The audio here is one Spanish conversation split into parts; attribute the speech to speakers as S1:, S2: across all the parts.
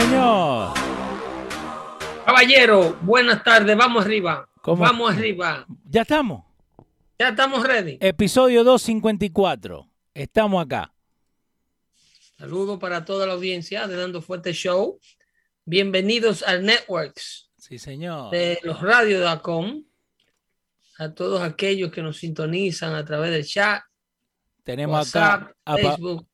S1: Señor?
S2: Caballero, buenas tardes, vamos arriba.
S1: ¿Cómo?
S2: Vamos arriba.
S1: Ya estamos.
S2: Ya estamos ready.
S1: Episodio 254. Estamos acá.
S2: Saludos para toda la audiencia de Dando Fuerte Show. Bienvenidos al Networks
S1: Sí, señor.
S2: de los radios.com. A todos aquellos que nos sintonizan a través del chat,
S1: Tenemos
S2: WhatsApp,
S1: acá a Pa-
S2: Facebook.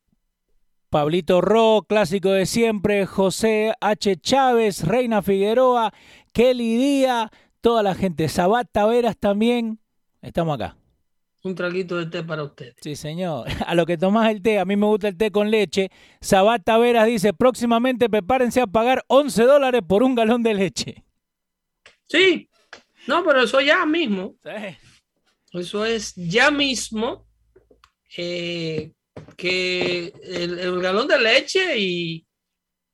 S1: Pablito Ro, clásico de siempre, José H. Chávez, Reina Figueroa, Kelly Díaz, toda la gente, Sabat Taveras también. Estamos acá.
S2: Un traguito de té para ustedes.
S1: Sí, señor. A lo que tomás el té, a mí me gusta el té con leche. Sabat Taveras dice, próximamente prepárense a pagar 11 dólares por un galón de leche.
S2: Sí, no, pero eso ya mismo.
S1: Sí.
S2: Eso es ya mismo eh, que el, el galón de leche y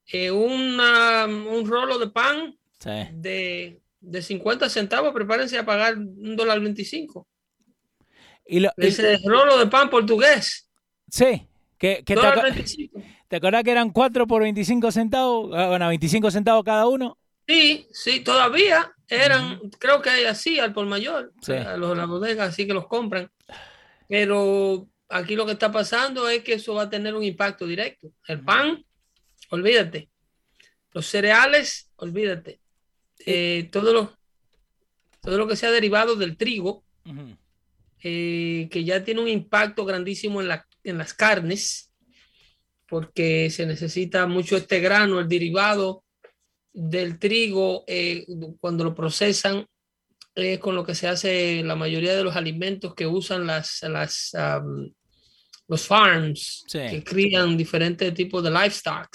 S2: eh, una- un rolo de pan
S1: Sí.
S2: de, de 50 centavos, prepárense a pagar un dólar 25.
S1: Y lo- y-
S2: Ese rolo de pan portugués,
S1: sí. Que, que te, aco-
S2: 25.
S1: ¿Te acordás que eran 4 por 25 centavos? Ah, Bueno, 25 centavos cada uno.
S2: Sí, sí, todavía eran, creo que hay así al por mayor,
S1: Sí.
S2: a los la bodega, así que los compran. Pero aquí lo que está pasando es que eso va a tener un impacto directo. El pan, olvídate. Los cereales, olvídate. Eh, todo, lo, todo lo que sea derivado del trigo, eh, que ya tiene un impacto grandísimo en, la- en las carnes, porque se necesita mucho este grano, el derivado del trigo, eh, cuando lo procesan, es con lo que se hace la mayoría de los alimentos que usan las, las, am, los farms,
S1: Sí.
S2: que crían diferentes tipos de livestock,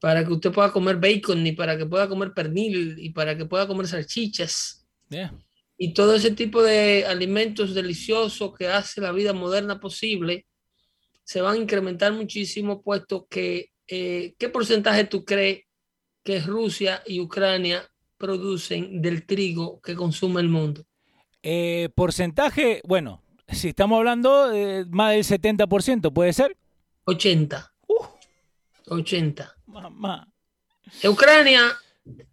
S2: para que usted pueda comer bacon y para que pueda comer pernil y para que pueda comer salchichas
S1: Yeah.
S2: y todo ese tipo de alimentos deliciosos que hace la vida moderna posible se van a incrementar muchísimo, puesto que eh, ¿qué porcentaje tú crees que Rusia y Ucrania producen del trigo que consume el mundo?
S1: Eh, porcentaje, bueno, si estamos hablando de más del 70%, ¿puede ser?
S2: 80. 80.
S1: Mamá.
S2: Ucrania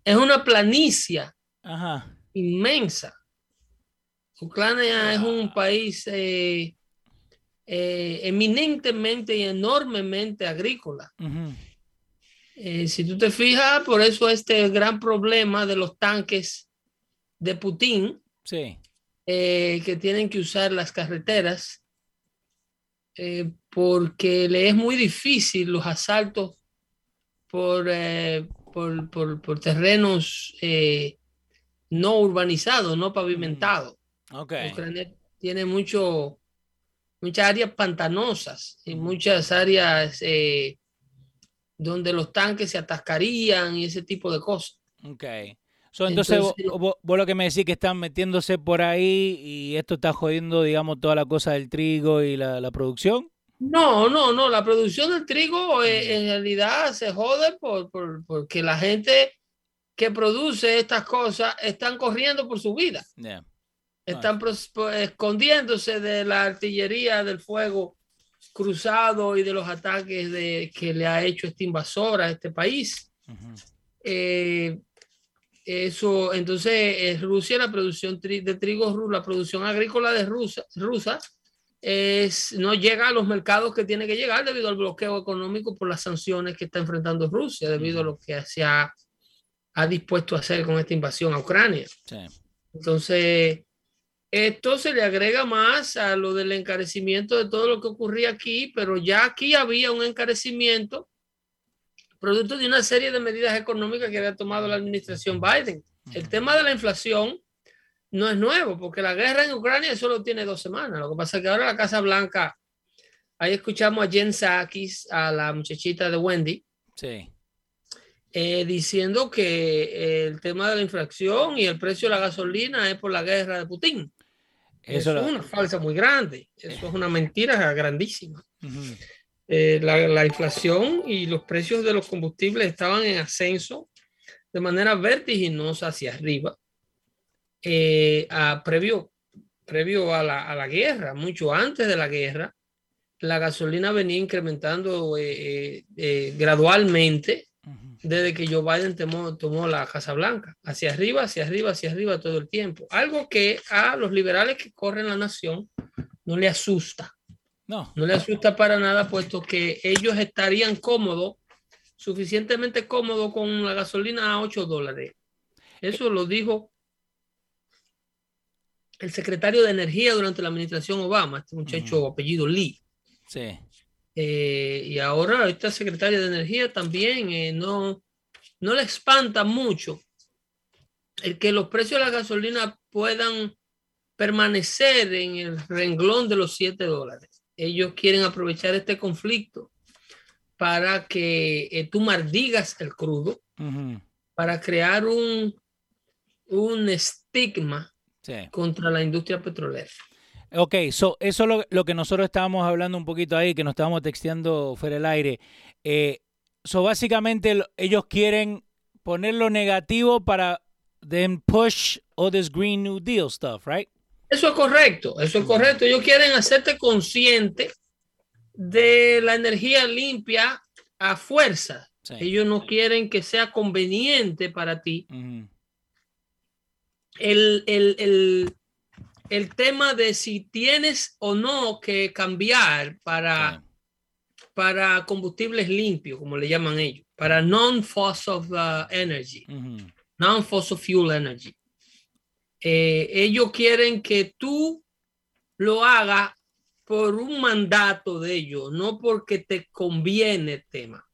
S2: es una planicie
S1: Ajá.
S2: inmensa. Ucrania es un país eh, eh, eminentemente y enormemente agrícola. Eh, si tú te fijas, por eso este gran problema de los tanques de Putin,
S1: Sí.
S2: Eh, que tienen que usar las carreteras, eh, porque le es muy difícil los asaltos por, eh, por, por- por terrenos no urbanizados, no pavimentados.
S1: Ok.
S2: Ucrania tiene mucho, muchas áreas pantanosas y muchas áreas donde los tanques se atascarían y ese tipo de cosas.
S1: Ok. So, entonces,
S2: Entonces-
S1: vos, vos- vos lo que me decís que están metiéndose por ahí y esto está jodiendo, digamos, toda la cosa del trigo y la, la producción.
S2: No, no, no, la producción del trigo eh, en realidad se jode por, por- porque la gente que produce estas cosas están corriendo por su vida,
S1: Yeah.
S2: están po- escondiéndose de la artillería del fuego cruzado y de los ataques de, que le ha hecho este invasor a este país.
S1: Ujú.
S2: Eh, eso, entonces Rusia, la producción de trigo, la producción agrícola de Rusia, rusa es, no llega a los mercados que tiene que llegar debido al bloqueo económico por las sanciones que está enfrentando Rusia, debido a lo que se ha, ha dispuesto a hacer con esta invasión a Ucrania. Entonces, esto se le agrega más a lo del encarecimiento de todo lo que ocurría aquí, pero ya aquí había un encarecimiento producto de una serie de medidas económicas que había tomado la administración Biden. El tema de la inflación no es nuevo, porque la guerra en Ucrania solo tiene dos semanas. Lo que pasa es que ahora la Casa Blanca, ahí escuchamos a Jen Psakis, a la muchachita de Wendy,
S1: sí.
S2: Eh, diciendo que el tema de la inflación y el precio de la gasolina es por la guerra de Putin. Eso, es una falsa muy grande. Eso es una mentira grandísima. Eh, la, la, inflación y los precios de los combustibles estaban en ascenso de manera vertiginosa hacia arriba eh, a, previo, previo a la, a la, guerra, mucho antes de la guerra. La gasolina venía incrementando eh, gradualmente desde que Joe Biden tomó, tomó, la Casa Blanca, hacia arriba, hacia arriba, hacia arriba todo el tiempo. Algo que a los liberales que corren la nación no le asusta.
S1: No.
S2: No le asusta para nada, puesto que ellos estarían cómodos, suficientemente cómodos con la gasolina a 8 dólares. Eso lo dijo el secretario de Energía durante la administración Obama, este muchacho apellido Lee.
S1: Sí.
S2: Eh, y ahora esta secretaria de Energía también eh, no, no le espanta mucho el que los precios de la gasolina puedan permanecer en el renglón de los 7 dólares. Ellos quieren aprovechar este conflicto para que eh, tú maldigas el crudo, para crear un, un estigma contra la industria petrolera.
S1: Ok, so, eso es lo, que nosotros estábamos hablando un poquito ahí, que nos estábamos texteando fuera del aire. Eh, so, básicamente ellos quieren poner lo negativo para then push all this Green New Deal stuff, right?
S2: Eso es correcto, eso es correcto. Ellos quieren hacerte consciente de la energía limpia a fuerza. Ellos no quieren que sea conveniente para ti. el, el, el, el tema de si tienes o no que cambiar para, para combustibles limpios, como le llaman ellos, para non-fossil uh, energy, non-fossil fuel energy. Eh, ellos quieren que tú lo hagas por un mandato de ellos, no porque te conviene el tema,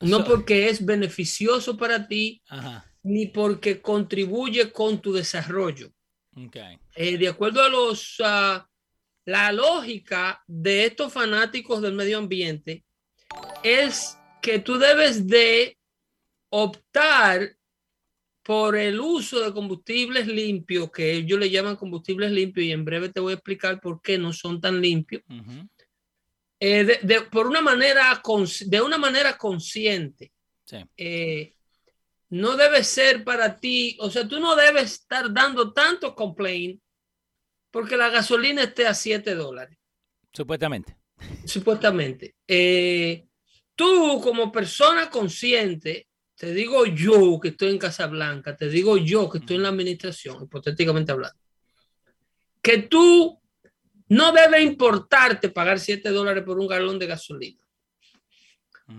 S2: no porque es beneficioso para ti, ni porque contribuye con tu desarrollo. Eh, de acuerdo a los la lógica de estos fanáticos del medio ambiente es que tú debes de optar por el uso de combustibles limpios, que ellos le llaman combustibles limpios, y en breve te voy a explicar por qué no son tan limpios, eh, de, por una manera, de una manera consciente. Eh, no debe ser para ti, o sea, tú no debes estar dando tanto complaint porque la gasolina esté a 7 dólares.
S1: Supuestamente.
S2: Supuestamente. Eh, tú como persona consciente, te digo yo que estoy en Casablanca, te digo yo que estoy en la administración, hipotéticamente hablando, que tú no debe importarte pagar 7 dólares por un galón de gasolina.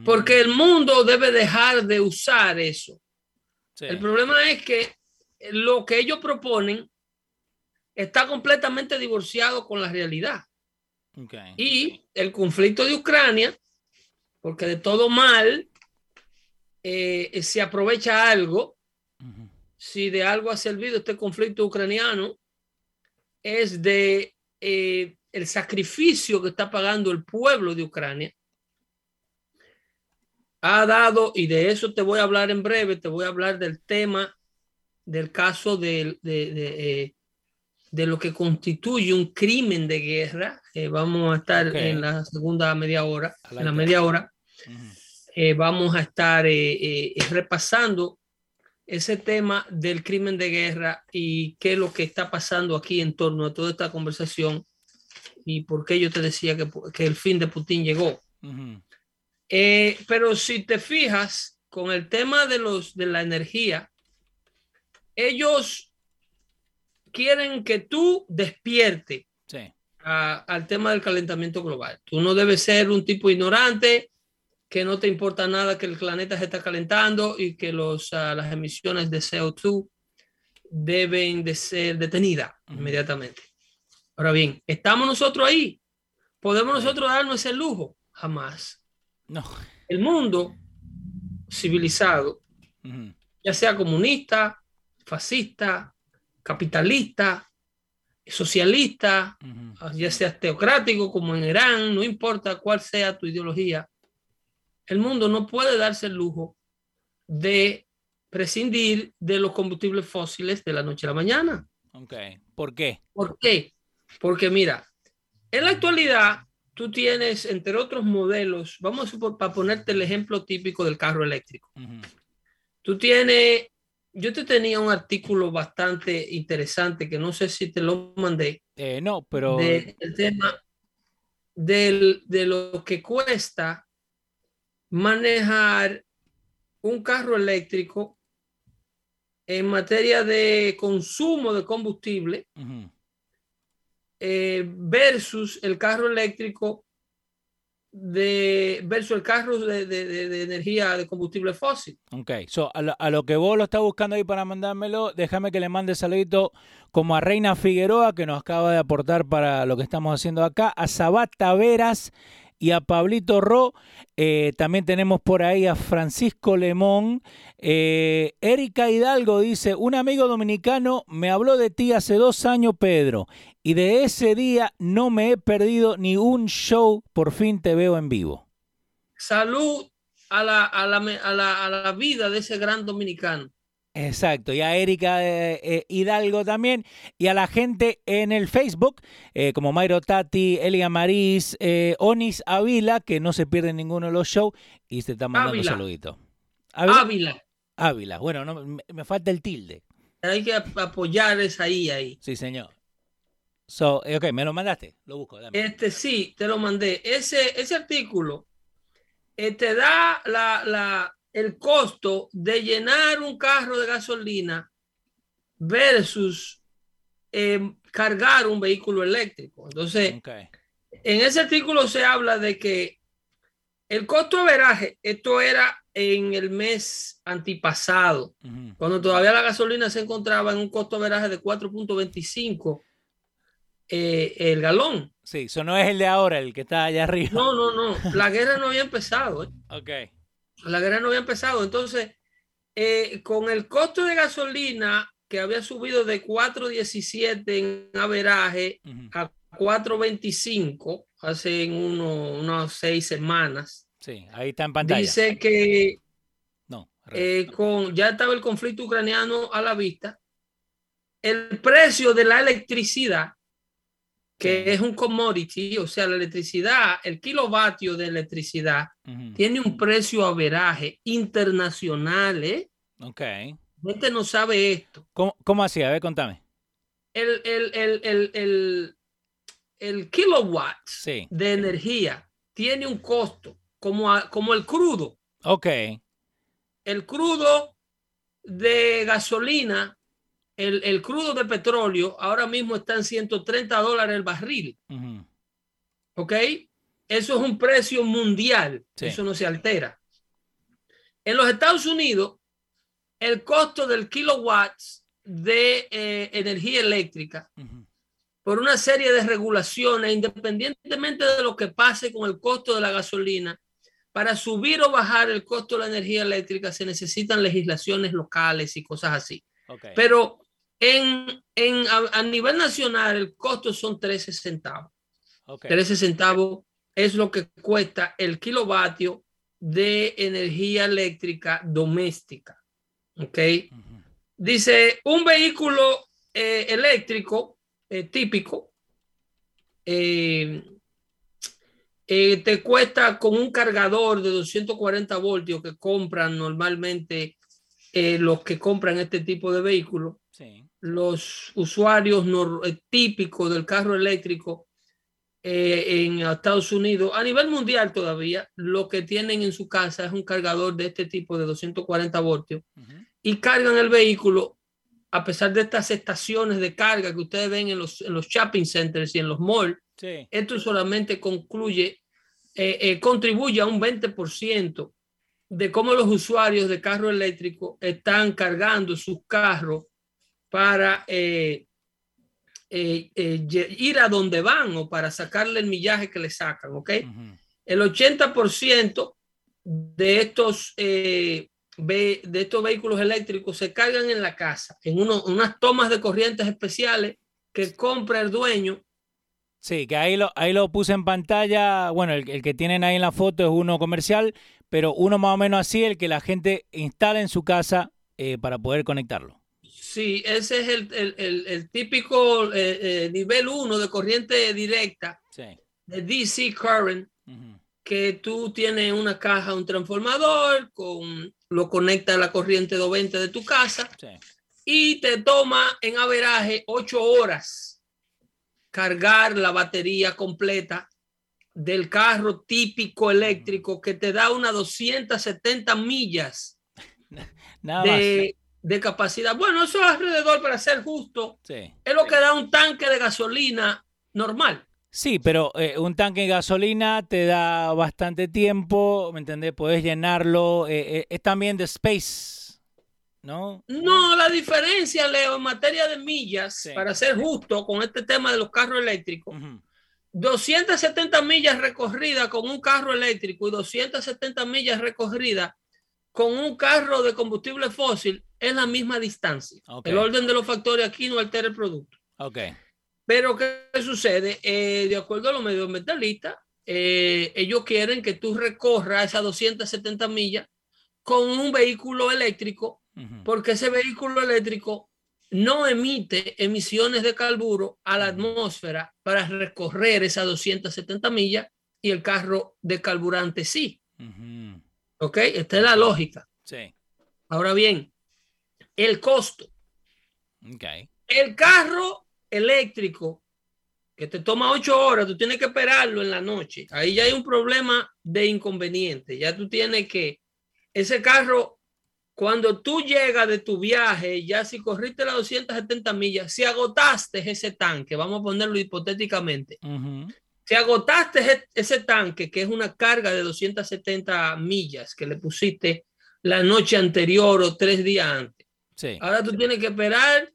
S2: Porque mm. el mundo debe dejar de usar eso el problema es que lo que ellos proponen está completamente divorciado con la realidad. Y el conflicto de Ucrania, porque de todo mal eh, se aprovecha algo, si de algo ha servido este conflicto ucraniano, es de eh, el sacrificio que está pagando el pueblo de Ucrania ha dado, y de eso te voy a hablar en breve, te voy a hablar del tema del caso de, de, de, eh, lo que constituye un crimen de guerra. Eh, vamos a estar en la segunda media hora, en la media hora. Eh, vamos a estar repasando ese tema del crimen de guerra y qué es lo que está pasando aquí en torno a toda esta conversación y por qué yo te decía que, que el fin de Putin llegó. Eh, pero si te fijas con el tema de, los, de la energía, ellos quieren que tú despierte
S1: Sí.
S2: a- al tema del calentamiento global. Tú no debes ser un tipo ignorante que no te importa nada que el planeta se está calentando y que los, ah, las emisiones de CO2 deben de ser detenidas inmediatamente. Ahora bien, ¿estamos nosotros ahí? ¿Podemos nosotros darnos ese lujo? Jamás.
S1: No.
S2: El mundo civilizado, ya sea comunista, fascista, capitalista, socialista, ya sea teocrático como en Irán, no importa cuál sea tu ideología, el mundo no puede darse el lujo de prescindir de los combustibles fósiles de la noche a la mañana.
S1: Ok. ¿Por qué?
S2: ¿Por qué? Porque mira, en la actualidad tú tienes, entre otros modelos, vamos a ponerte el ejemplo típico del carro eléctrico.
S1: Ujú.
S2: Tú tienes, yo te tenía un artículo bastante interesante que no sé si te lo mandé,
S1: Eh, no, pero.
S2: de- del tema del- de lo que cuesta manejar un carro eléctrico en materia de consumo de combustible eh, versus el carro eléctrico de versus el carro de, de- de- de energía de combustible fósil.
S1: Ok, so, a, lo, a lo que vos lo estás buscando ahí para mandármelo, déjame que le mande saludito como a Reina Figueroa, que nos acaba de aportar para lo que estamos haciendo acá, a Sabat Taveras y a Pablito Ro. Eh, también tenemos por ahí a Francisco Lemón. Eh, Erika Hidalgo dice, un amigo dominicano me habló de ti hace dos años, Pedro, y de ese día no me he perdido ni un show, por fin te veo en vivo.
S2: Salud a la, a la, a la, a la vida de ese gran dominicano.
S1: Exacto, y a Erika eh, eh, Hidalgo también, y a la gente en el Facebook, eh, como Mayro Tati, Elia Marís, eh, Onis Ávila, que no se pierden ninguno de los shows, y se está mandando
S2: Ávila.
S1: saludito. Ávila.
S2: Ávila.
S1: Ávila, bueno, no, me, me falta el tilde.
S2: Hay que ap- apoyar esa ahí, ahí.
S1: Sí, señor. So, ok, me lo mandaste, lo busco. dame.
S2: Este sí, te lo mandé. Ese, ese artículo te da la, la- el costo de llenar un carro de gasolina versus eh, cargar un vehículo eléctrico. Entonces, en ese artículo se habla de que el costo de veraje, esto era en el mes antipasado, cuando todavía la gasolina se encontraba en un costo de veraje de 4.25 eh, el galón.
S1: Sí, eso no es el de ahora, el que está allá arriba.
S2: No, no, no. La guerra no había empezado. ¿eh?
S1: Ok,
S2: La guerra no había empezado. Entonces, eh, con el costo de gasolina que había subido de 4.17 en averaje
S1: ujú.
S2: a 4.25 hace uno- unas seis semanas,
S1: sí, ahí está en pantalla.
S2: dice que
S1: no,
S2: eh, con, ya estaba el conflicto ucraniano a la vista. El precio de la electricidad, que es un commodity, o sea, la electricidad, el kilovatio de electricidad, tiene un precio averaje internacional. ¿eh?
S1: Ok.
S2: La gente no sabe esto.
S1: ¿Cómo, cómo así? A ver, contame.
S2: El, el, el, el, el, el kilowatt
S1: Sí,
S2: de energía tiene un costo como, a- como el crudo.
S1: ok.
S2: El crudo de gasolina, el, el crudo de petróleo, ahora mismo está en 130 dólares el barril. ¿Ok? Eso es un precio mundial.
S1: Sí.
S2: Eso no se altera. En los Estados Unidos, el costo del kilowatt de eh, energía eléctrica, por una serie de regulaciones, independientemente de lo que pase con el costo de la gasolina, para subir o bajar el costo de la energía eléctrica se necesitan legislaciones locales y cosas así. Pero en, en, a, a nivel nacional el costo son 13 centavos.
S1: ok.
S2: 13 centavos es lo que cuesta el kilovatio de energía eléctrica doméstica. ¿Ok? Dice, un vehículo eh, eléctrico eh, típico eh, te cuesta con un cargador de 240 voltios que compran normalmente los que compran este tipo de vehículos
S1: Sí.
S2: los usuarios eh, típicos del carro eléctrico eh, en Estados Unidos, a nivel mundial todavía, lo que tienen en su casa es un cargador de este tipo de 240 voltios
S1: Ujú.
S2: y cargan el vehículo a pesar de estas estaciones de carga que ustedes ven en los, en los shopping centers y en los malls, esto solamente concluye, eh, eh, contribuye a un 20% de cómo los usuarios de carro eléctrico están cargando sus carros para eh, ir a donde van o para sacarle el millaje que le sacan, ¿ok? El 80% de estos de estos vehículos eléctricos se cargan en la casa, en unas tomas de corrientes especiales que compra el dueño.
S1: Sí, que ahí lo, ahí lo puse en pantalla. Bueno, el, que tienen ahí en la foto es uno comercial, pero uno más o menos así, el que la gente instala en su casa eh, para poder conectarlo.
S2: Sí, ese es el, típico eh, eh, nivel 1 de corriente directa de DC Current, que tú tienes una caja, un transformador con lo conecta a la corriente 220 de tu casa y te toma en averaje ocho horas cargar la batería completa del carro típico eléctrico que te da unas 270 millas de, de, capacidad. Bueno, eso es alrededor, para ser justo, es lo que da un tanque de gasolina normal.
S1: Sí, pero eh, un tanque de gasolina te da bastante tiempo, ¿me entendés? Puedes llenarlo. Eh, eh, es también de space, ¿no?
S2: No, la diferencia, Leo, en materia de millas, para ser justo con este tema de los carros eléctricos, 270 millas recorridas con un carro eléctrico y 270 millas recorridas con un carro de combustible fósil es la misma distancia. El orden de los factores aquí no altera el producto.
S1: Ok.
S2: Pero, ¿qué sucede? Eh, de acuerdo a los medioambientalistas, eh, ellos quieren que tú recorras esas 270 millas con un vehículo eléctrico, porque ese vehículo eléctrico no emite emisiones de carburo a la atmósfera para recorrer esas 270 millas y el carro de carburante sí. ¿Ok? Esta es la lógica.
S1: Sí.
S2: Ahora bien, el costo.
S1: Okay.
S2: El carro eléctrico que te toma ocho horas, tú tienes que esperarlo en la noche. Ahí ya hay un problema de inconveniente. Ya tú tienes que, ese carro, cuando tú llegas de tu viaje, ya si corriste las 270 millas, si agotaste ese tanque, vamos a ponerlo hipotéticamente, si agotaste ese tanque, que es una carga de 270 millas que le pusiste la noche anterior o tres días antes. Ahora tú tienes que esperar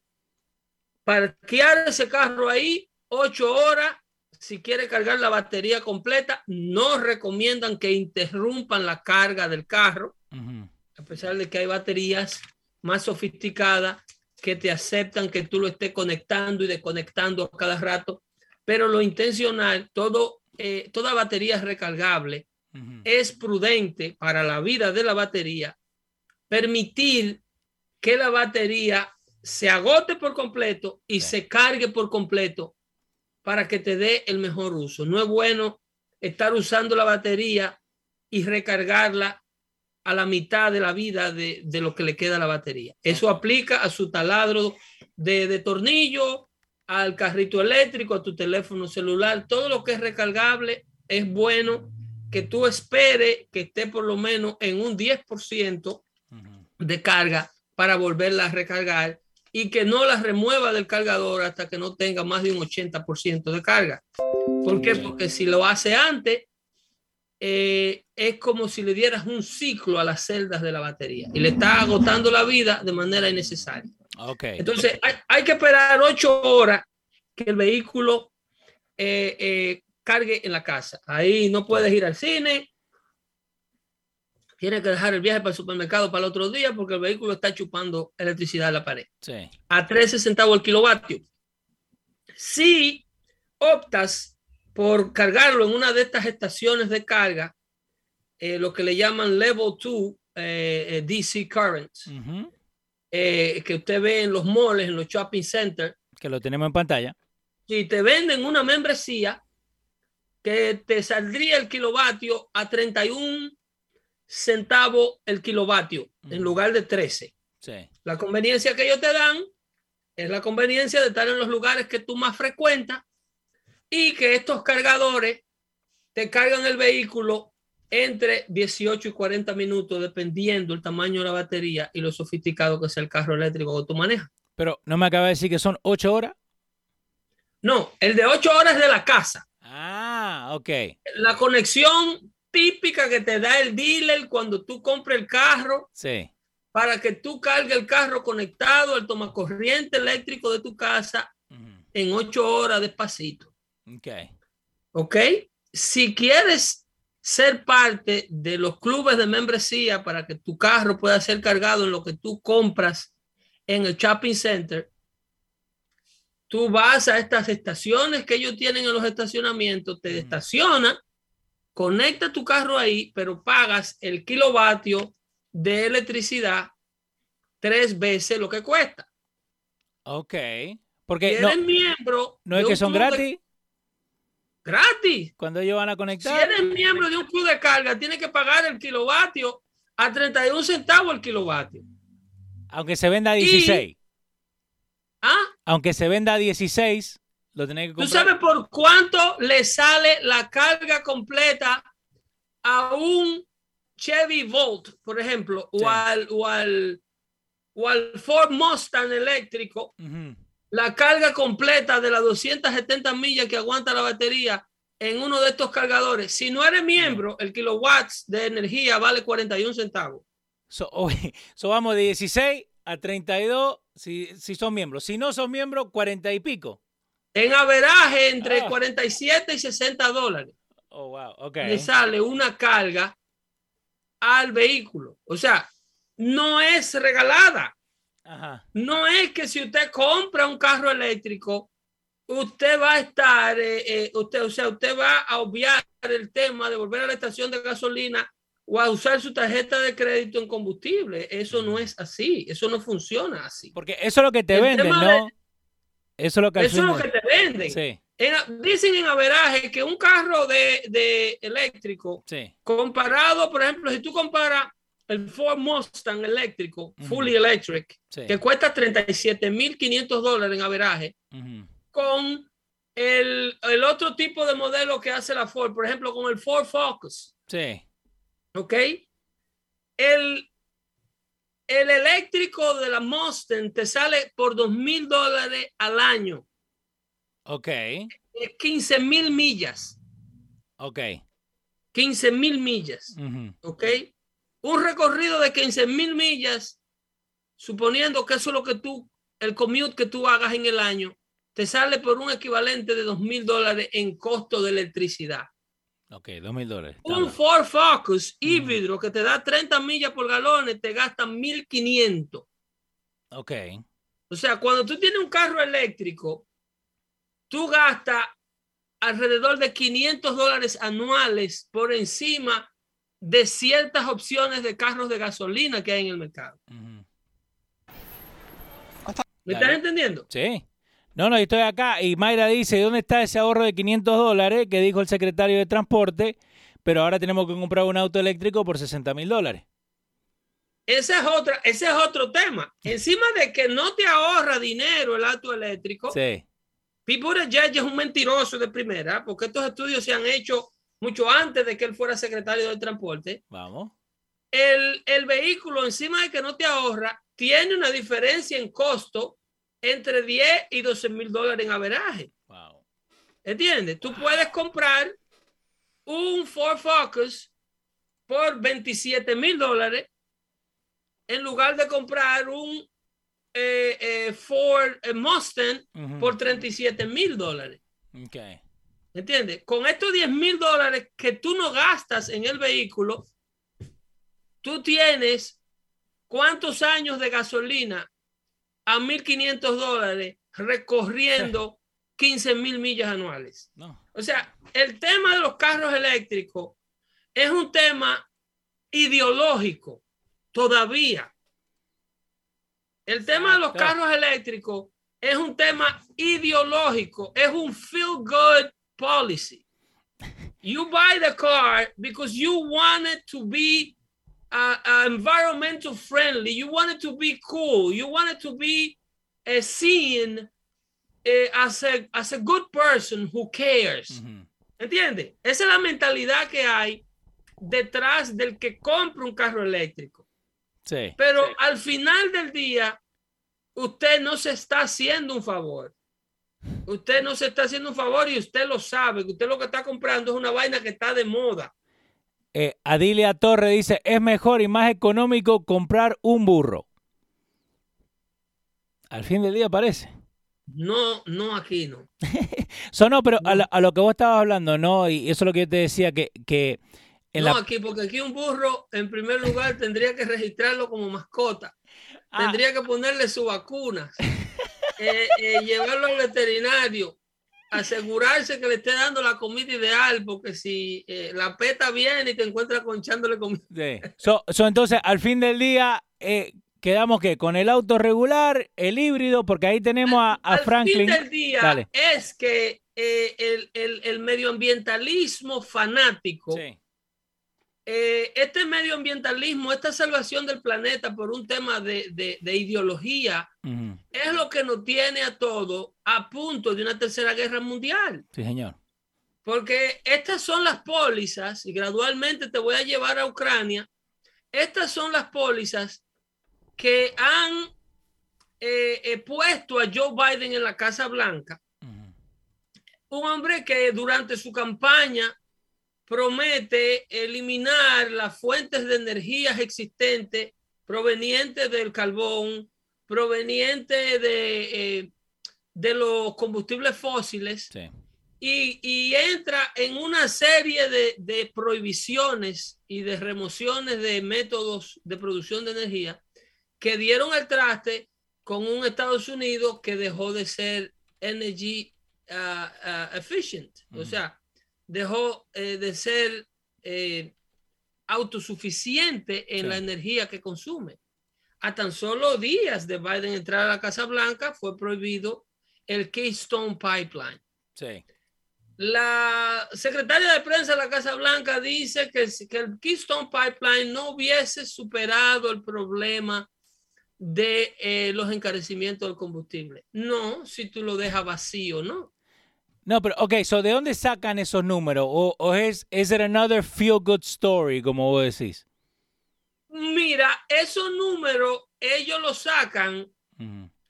S2: parquear ese carro ahí ocho horas. Si quiere cargar la batería completa, no recomiendan que interrumpan la carga del carro, a pesar de que hay baterías más sofisticadas que te aceptan que tú lo estés conectando y desconectando a cada rato. Pero lo intencional, todo, eh, toda batería recargable, es prudente para la vida de la batería permitir que la batería se agote por completo y se cargue por completo para que te dé el mejor uso. No es bueno estar usando la batería y recargarla a la mitad de la vida de, lo que le queda a la batería. Eso aplica a su taladro de, de, tornillo, al carrito eléctrico, a tu teléfono celular, todo lo que es recargable es bueno que tú espere que esté por lo menos en un 10% de carga para volverla a recargar y que no la remueva del cargador hasta que no tenga más de un 80% de carga. ¿Por qué? Porque si lo hace antes, eh, es como si le dieras un ciclo a las celdas de la batería y le está agotando la vida de manera innecesaria.
S1: Okay.
S2: Entonces, hay, que esperar ocho horas que el vehículo eh, eh, cargue en la casa. Ahí no puedes ir al cine, tiene que dejar el viaje para el supermercado para el otro día porque el vehículo está chupando electricidad de la pared. A 13 centavos el kilovatio. Si optas por cargarlo en una de estas estaciones de carga, eh, lo que le llaman Level 2 eh, eh, DC Currents, que usted ve en los malls, en los shopping centers.
S1: Que lo tenemos en pantalla.
S2: Si te venden una membresía que te saldría el kilovatio a 31 centavos el kilovatio en lugar de 13. La conveniencia que ellos te dan es la conveniencia de estar en los lugares que tú más frecuentas y que estos cargadores te cargan el vehículo entre 18 y 40 minutos dependiendo el tamaño de la batería y lo sofisticado que sea el carro eléctrico que tú manejas.
S1: Pero no me acaba de decir que son ocho horas.
S2: No, el de ocho horas es de la casa.
S1: Ah, ok.
S2: La conexión típica que te da el dealer cuando tú compras el carro.
S1: Sí.
S2: Para que tú cargues el carro conectado al tomacorriente eléctrico de tu casa en ocho horas despacito.
S1: Ok.
S2: Ok. Si quieres ser parte de los clubes de membresía para que tu carro pueda ser cargado en lo que tú compras en el shopping center, tú vas a estas estaciones que ellos tienen en los estacionamientos, te estaciona, conecta tu carro ahí, pero pagas el kilovatio de electricidad tres veces lo que cuesta.
S1: Ok. Porque
S2: si eres miembro.
S1: No es que son gratis.
S2: Gratis.
S1: Cuando ellos van a conectar.
S2: Si eres miembro de un club de carga, tienes que pagar el kilovatio a 31 centavos el kilovatio.
S1: Aunque se venda a 16.
S2: ¿Ah?
S1: Aunque se venda a 16, lo tenés que comprar.
S2: ¿Tú sabes por cuánto le sale la carga completa a un Chevy Volt, por ejemplo,
S1: Sí.
S2: o, al, o, al, o al Ford Mustang eléctrico? La carga completa de las 270 millas que aguanta la batería en uno de estos cargadores. Si no eres miembro, el kilowatts de energía vale 41 centavos.
S1: So vamos de 16 a 32 si, si son miembros. Si no son miembros, 40 y pico.
S2: En averaje entre
S1: Ah.
S2: 47 y 60 dólares.
S1: Oh, wow. Ok.
S2: le sale una carga al vehículo. O sea, no es regalada.
S1: Ajá.
S2: No es que si usted compra un carro eléctrico, usted va a estar, eh, eh, usted, o sea, usted va a obviar el tema de volver a la estación de gasolina o a usar su tarjeta de crédito en combustible. Eso no es así. Eso no funciona así.
S1: Porque eso es lo que te
S2: El
S1: venden, ¿no? Eso es lo que al
S2: Eso es lo
S1: fin-
S2: que te venden.
S1: Sí,
S2: En- dicen en averaje que un carro de, de eléctrico
S1: sí.
S2: comparado, por ejemplo, si tú comparas el Ford Mustang eléctrico, fully electric,
S1: sí.
S2: que cuesta 37.500 dólares en averaje,
S1: Ujú.
S2: con el, el otro tipo de modelo que hace la Ford, por ejemplo, con el Ford Focus,
S1: Sí.
S2: ¿ok? El, el eléctrico de la Mustang te sale por 2.000 dólares al año,
S1: Ok.
S2: 15 mil millas,
S1: Ok.
S2: 15 mil millas.
S1: Ujú.
S2: ¿ok? Un recorrido de 15 mil millas, suponiendo que eso es lo que tú, el commute que tú hagas en el año, te sale por un equivalente de 2 mil dólares en costo de electricidad.
S1: Ok, dos mil dólares.
S2: Un. Ford Focus híbrido que te da 30 millas por galón, te gasta 1500.
S1: Ok.
S2: O sea, cuando tú tienes un carro eléctrico, tú gastas alrededor de 500 dólares anuales por encima de ciertas opciones de carros de gasolina que hay en el mercado. ¿Me estás entendiendo?
S1: Sí. No, no, yo estoy acá y Mayra dice, ¿dónde está ese ahorro de 500 dólares que dijo el secretario de Transporte? Pero ahora tenemos que comprar un auto eléctrico por 60 mil dólares.
S2: Ese es, otra, ese es otro tema. Encima de que no te ahorra dinero el auto eléctrico,
S1: Sí.
S2: Buttigieg es un mentiroso de primera, porque estos estudios se han hecho mucho antes de que él fuera secretario de Transporte.
S1: Vamos.
S2: el, el vehículo, encima de que no te ahorra, tiene una diferencia en costo entre 10 y 12 mil dólares en averaje.
S1: Wow.
S2: ¿Entiendes? Tú puedes comprar un Ford Focus por 27 mil dólares en lugar de comprar un eh, eh, Ford eh, Mustang
S1: Ujú.
S2: por 37 mil dólares.
S1: Ok.
S2: ¿Entiendes? Con estos 10 mil dólares que tú no gastas en el vehículo, tú tienes cuántos años de gasolina a 1.500 dólares recorriendo 15 mil millas anuales.
S1: No.
S2: O sea, el tema de los carros eléctricos es un tema ideológico todavía. El tema de los carros eléctricos es un tema ideológico, es un feel good policy. You buy the car because you want it to be uh, uh, environmental friendly, you want it to be cool, you want it to be uh, seen eh, as, a, as a good person who cares.
S1: Ujú.
S2: ¿Entiendes? Esa es la mentalidad que hay detrás del que compra un carro eléctrico.
S1: Sí.
S2: Pero al final del día, usted no se está haciendo un favor. Usted no se está haciendo un favor y usted lo sabe, que usted lo que está comprando es una vaina que está de moda.
S1: Eh, Adilia Torre dice, es mejor y más económico comprar un burro. Al fin del día parece.
S2: No, no aquí no.
S1: so, no, pero A, lo, que vos estabas hablando, ¿no? Y eso es lo que yo te decía, que... que
S2: en no, aquí, porque aquí un burro, en primer lugar, tendría que registrarlo como mascota. Ah. Tendría que ponerle su vacuna. Eh, eh, llevarlo al veterinario, asegurarse que le esté dando la comida ideal, porque si eh, la peta viene y te encuentra conchándole comida.
S1: entonces, al fin del día, quedamos que con el auto regular, el híbrido, porque ahí tenemos a, a al Franklin.
S2: Fin del día es que el, el, el, medioambientalismo fanático. Este medioambientalismo, esta salvación del planeta por un tema de, de, ideología, es lo que nos tiene a todos a punto de una tercera guerra mundial.
S1: Sí, señor.
S2: Porque estas son las pólizas, y gradualmente te voy a llevar a Ucrania, estas son las pólizas que han eh, eh, puesto a Joe Biden en la Casa Blanca. Un hombre que durante su campaña promete eliminar las fuentes de energías existentes provenientes del carbón, proveniente de, eh, de los combustibles fósiles y, entra en una serie de, de, prohibiciones y de remociones de métodos de producción de energía que dieron al traste con un Estados Unidos que dejó de ser energy uh, uh, efficient, o sea, dejó eh, de ser eh, autosuficiente en la energía que consume a tan solo días de Biden entrar a la Casa Blanca, fue prohibido el Keystone Pipeline.
S1: Sí.
S2: La secretaria de prensa de la Casa Blanca dice que, que el Keystone Pipeline no hubiese superado el problema de eh, los encarecimientos del combustible. No, si tú lo dejas vacío, ¿no?
S1: No, pero, ok, so, ¿de dónde sacan esos números? ¿O, o es, es it another feel-good story, como vos decís?
S2: Mira, esos números ellos los sacan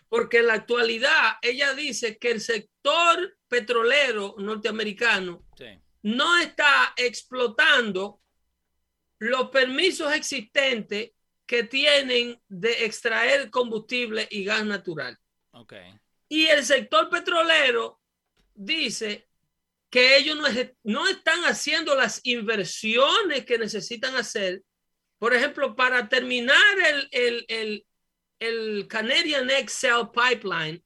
S2: porque en la actualidad ella dice que el sector petrolero norteamericano no está explotando los permisos existentes que tienen de extraer combustible y gas natural. Y el sector petrolero dice que ellos no, no están haciendo las inversiones que necesitan hacer por ejemplo, para terminar el, el, el, el Canadian Excel Pipeline,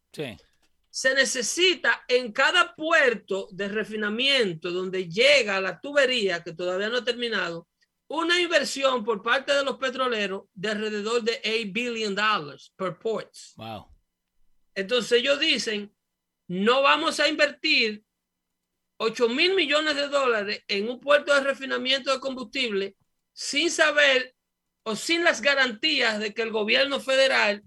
S2: se necesita en cada puerto de refinamiento donde llega la tubería, que todavía no ha terminado, una inversión por parte de los petroleros de alrededor de 8 billion dollars per ports.
S1: Wow.
S2: Entonces ellos dicen, no vamos a invertir 8 mil millones de dólares en un puerto de refinamiento de combustible sin saber o sin las garantías de que el gobierno federal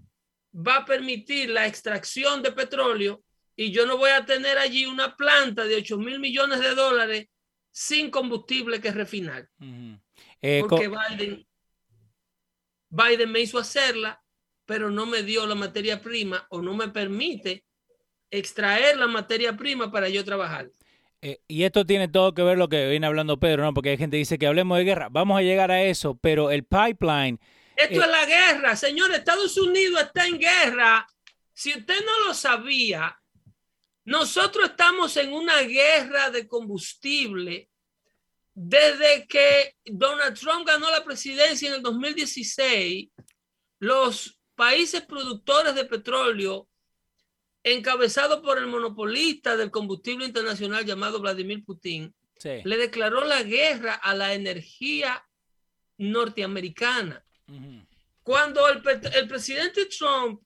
S2: va a permitir la extracción de petróleo y yo no voy a tener allí una planta de 8 mil millones de dólares sin combustible que refinar. Eh, Porque Biden, Biden me hizo hacerla, pero no me dio la materia prima o no me permite extraer la materia prima para yo trabajar.
S1: Eh, y esto tiene todo que ver lo que viene hablando Pedro, ¿no? Porque hay gente que dice que hablemos de guerra. Vamos a llegar a eso, pero el pipeline.
S2: Esto eh, es la guerra, señor. Estados Unidos está en guerra. Si usted no lo sabía, nosotros estamos en una guerra de combustible desde que Donald Trump ganó la presidencia en el 2016. Los países productores de petróleo encabezado por el monopolista del combustible internacional llamado Vladimir Putin, le declaró la guerra a la energía norteamericana. Cuando el, presidente Trump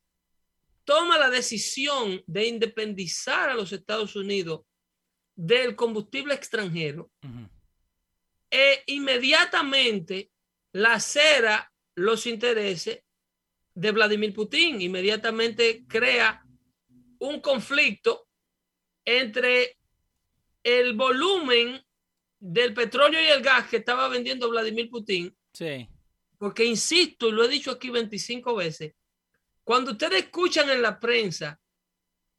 S2: toma la decisión de independizar a los Estados Unidos del combustible extranjero, e inmediatamente lacera los intereses de Vladimir Putin, inmediatamente crea un conflicto entre el volumen del petróleo y el gas que estaba vendiendo Vladimir Putin.
S1: Sí.
S2: Porque insisto, y lo he dicho aquí 25 veces, Cuando ustedes escuchan en la prensa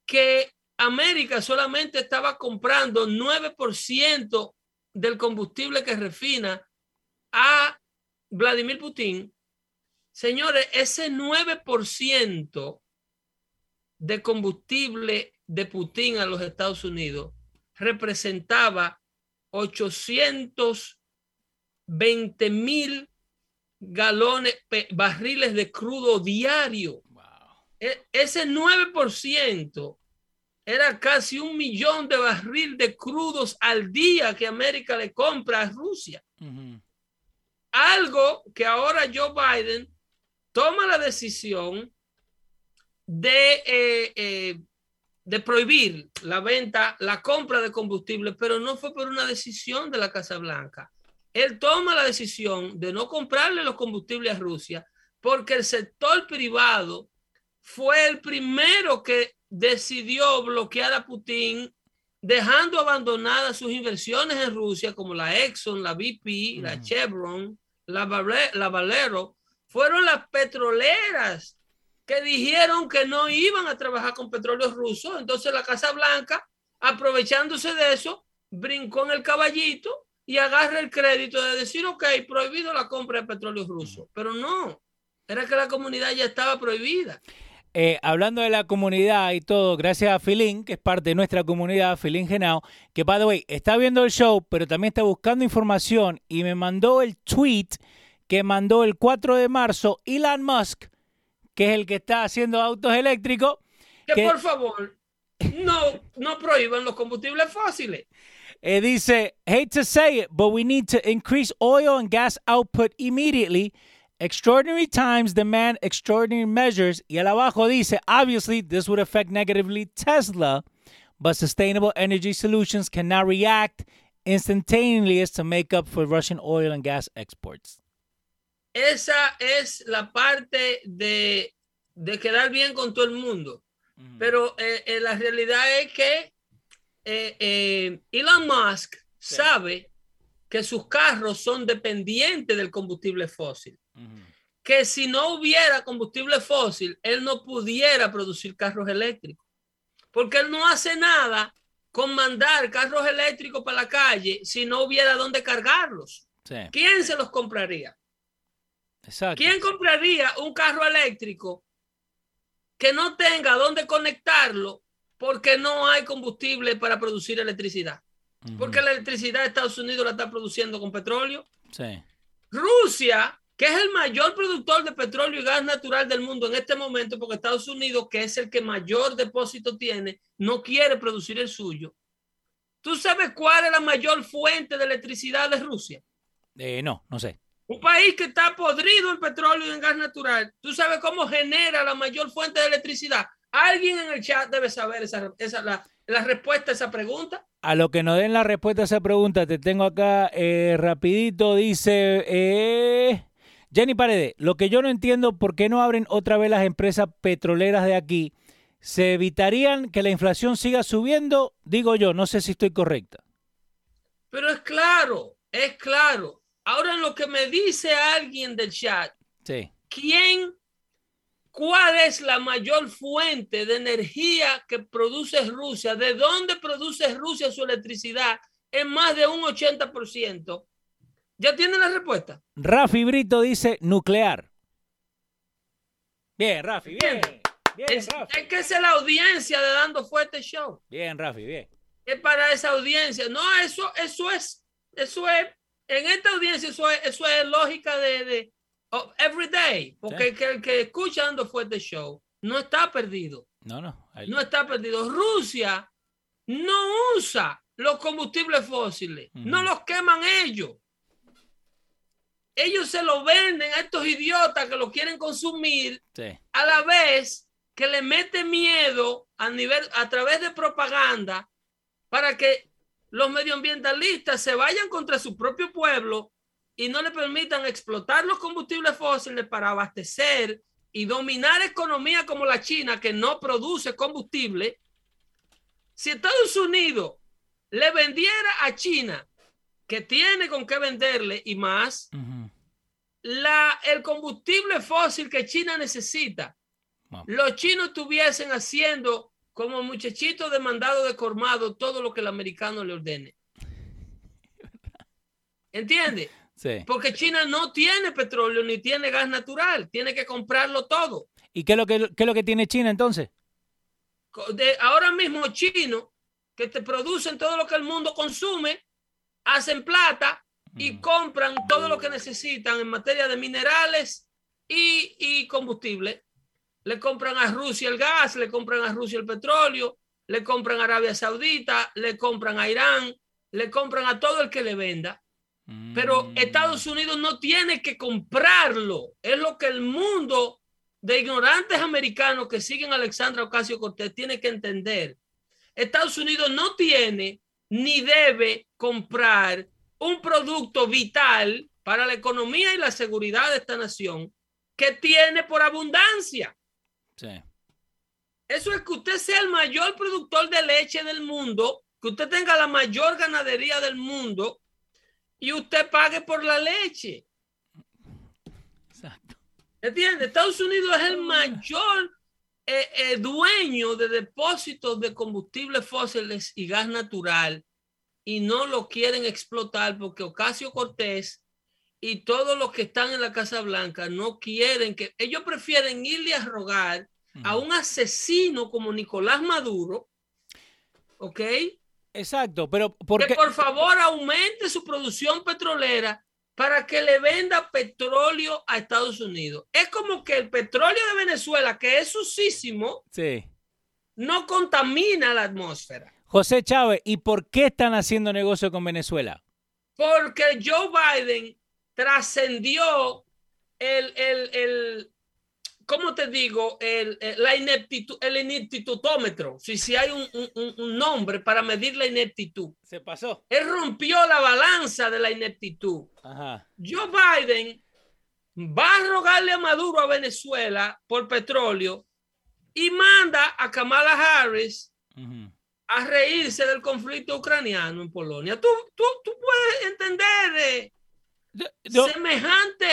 S2: que América solamente estaba comprando 9% del combustible que refina a Vladimir Putin, señores, ese 9% de combustible de Putin a los Estados Unidos representaba 820 mil galones, barriles de crudo diario. E, ese 9% era casi un millón de barril de crudos al día que América le compra a Rusia. Algo que ahora Joe Biden toma la decisión de, eh, eh, de prohibir la venta, la compra de combustible, pero no fue por una decisión de la Casa Blanca. Él toma la decisión de no comprarle los combustibles a Rusia porque el sector privado fue el primero que decidió bloquear a Putin, dejando abandonadas sus inversiones en Rusia, como la Exxon, la BP, la Chevron, la, la Valero, fueron las petroleras que dijeron que no iban a trabajar con petróleo ruso. Entonces la Casa Blanca, aprovechándose de eso, brincó en el caballito y agarra el crédito de decir, ok, prohibido la compra de petróleo ruso. Pero no, era que la comunidad ya estaba prohibida.
S1: Eh, hablando de la comunidad y todo, gracias a Filín, que es parte de nuestra comunidad, Filín Genao, que, by the way, está viendo el show, pero también está buscando información y me mandó el tweet que mandó el 4 de marzo Elon Musk, que es el que está haciendo autos eléctricos.
S2: Que, por favor, no, no prohíban los combustibles fósiles.
S1: Eh, dice, hate to say it, but we need to increase oil and gas output immediately Extraordinary times demand extraordinary measures. Y al abajo dice, obviously, this would affect negatively Tesla, but sustainable energy solutions cannot react instantaneously to make up for Russian oil and gas exports.
S2: Esa es la parte de, de quedar bien con todo el mundo. Pero eh, eh, la realidad es que eh, Elon Musk sabe que sus carros son dependientes del combustible fósil que si no hubiera combustible fósil, él no pudiera producir carros eléctricos. Porque él no hace nada con mandar carros eléctricos para la calle si no hubiera dónde cargarlos. ¿Quién se los compraría? ¿Quién compraría un carro eléctrico que no tenga dónde conectarlo porque no hay combustible para producir electricidad? Porque la electricidad de Estados Unidos la está produciendo con petróleo. Rusia que es el mayor productor de petróleo y gas natural del mundo en este momento, porque Estados Unidos, que es el que mayor depósito tiene, no quiere producir el suyo. ¿Tú sabes cuál es la mayor fuente de electricidad de Rusia?
S1: Eh, no, no sé.
S2: Un país que está podrido en petróleo y en gas natural. ¿Tú sabes cómo genera la mayor fuente de electricidad? Alguien en el chat debe saber esa, esa la, la, respuesta a esa pregunta.
S1: A lo que nos den la respuesta a esa pregunta, te tengo acá eh, rapidito. Dice, eh, Jenny Paredes, lo que yo no entiendo, ¿por qué no abren otra vez las empresas petroleras de aquí? ¿Se evitarían que la inflación siga subiendo? Digo yo, no sé si estoy correcta.
S2: Pero es claro, es claro. Ahora lo que me dice alguien del chat,
S1: sí.
S2: ¿quién, cuál es la mayor fuente de energía que produce Rusia? ¿De dónde produce Rusia su electricidad? En más de un 80%. ¿Ya tiene la respuesta?
S1: Rafi Brito dice nuclear. Bien, Rafi, bien. bien
S2: es, Rafi. es, que es la audiencia de Dando Fuerte Show.
S1: Bien, Rafi, bien.
S2: Es para esa audiencia. No, eso, eso es, eso es, en esta audiencia eso es, eso es lógica de, de oh, everyday. Porque el, que, escucha Dando Fuerte Show no está perdido.
S1: No, no.
S2: No está perdido. Rusia no usa los combustibles fósiles. No los queman ellos ellos se lo venden a estos idiotas que lo quieren consumir a la vez que le mete miedo a nivel a través de propaganda para que los medioambientalistas se vayan contra su propio pueblo y no le permitan explotar los combustibles fósiles para abastecer y dominar economía como la China que no produce combustible. Si Estados Unidos le vendiera a China que tiene con qué venderle y más, la, el combustible fósil que China necesita los chinos estuviesen haciendo como muchachito demandado de Cormado todo lo que el americano le ordene. ¿Entiende?
S1: Sí.
S2: Porque China no tiene petróleo ni tiene gas natural, tiene que comprarlo todo.
S1: ¿Y qué es lo que, qué es lo que tiene China entonces?
S2: De, ahora mismo chino que te producen todo lo que el mundo consume, hacen plata y compran todo lo que necesitan en materia de minerales y, y combustible. Le compran a Rusia el gas, le compran a Rusia el petróleo, le compran a Arabia Saudita, le compran a Irán, le compran a todo el que le venda. Pero
S1: Mm.
S2: Estados Unidos no tiene que comprarlo. Es lo que el mundo de ignorantes americanos que siguen a Alexandra Ocasio Cortés tiene que entender. Estados Unidos no tiene ni debe comprar un producto vital para la economía y la seguridad de esta nación que tiene por abundancia.
S1: Sí.
S2: Eso es que usted sea el mayor productor de leche del mundo, que usted tenga la mayor ganadería del mundo y usted pague por la leche.
S1: Exacto.
S2: ¿Entiende? Estados Unidos es el mayor eh, eh, dueño de depósitos de combustibles fósiles y gas natural y no lo quieren explotar porque Ocasio Cortés y todos los que están en la Casa Blanca no quieren que ellos prefieren irle a rogar a un asesino como Nicolás Maduro, ¿ok?
S1: Exacto, pero
S2: Que
S1: porque
S2: por favor aumente su producción petrolera para que le venda petróleo a Estados Unidos. Es como que el petróleo de Venezuela, que es sucísimo,
S1: sí.
S2: no contamina la atmósfera.
S1: José Chávez, ¿y por qué están haciendo negocio con Venezuela?
S2: Porque Joe Biden trascendió el, el, el, ¿cómo te digo? El, el- la ineptitud, el ineptitutómetro. Si, si hay un, un- un nombre para medir la ineptitud.
S1: Se pasó.
S2: Él rompió la balanza de la ineptitud.
S1: Ajá.
S2: Joe Biden va a rogarle a Maduro a Venezuela por petróleo y manda a Kamala Harris
S1: Ujú.
S2: a reírse del conflicto ucraniano en Polonia. Tú, tú, tú puedes entender eh,
S1: Yo,
S2: semejante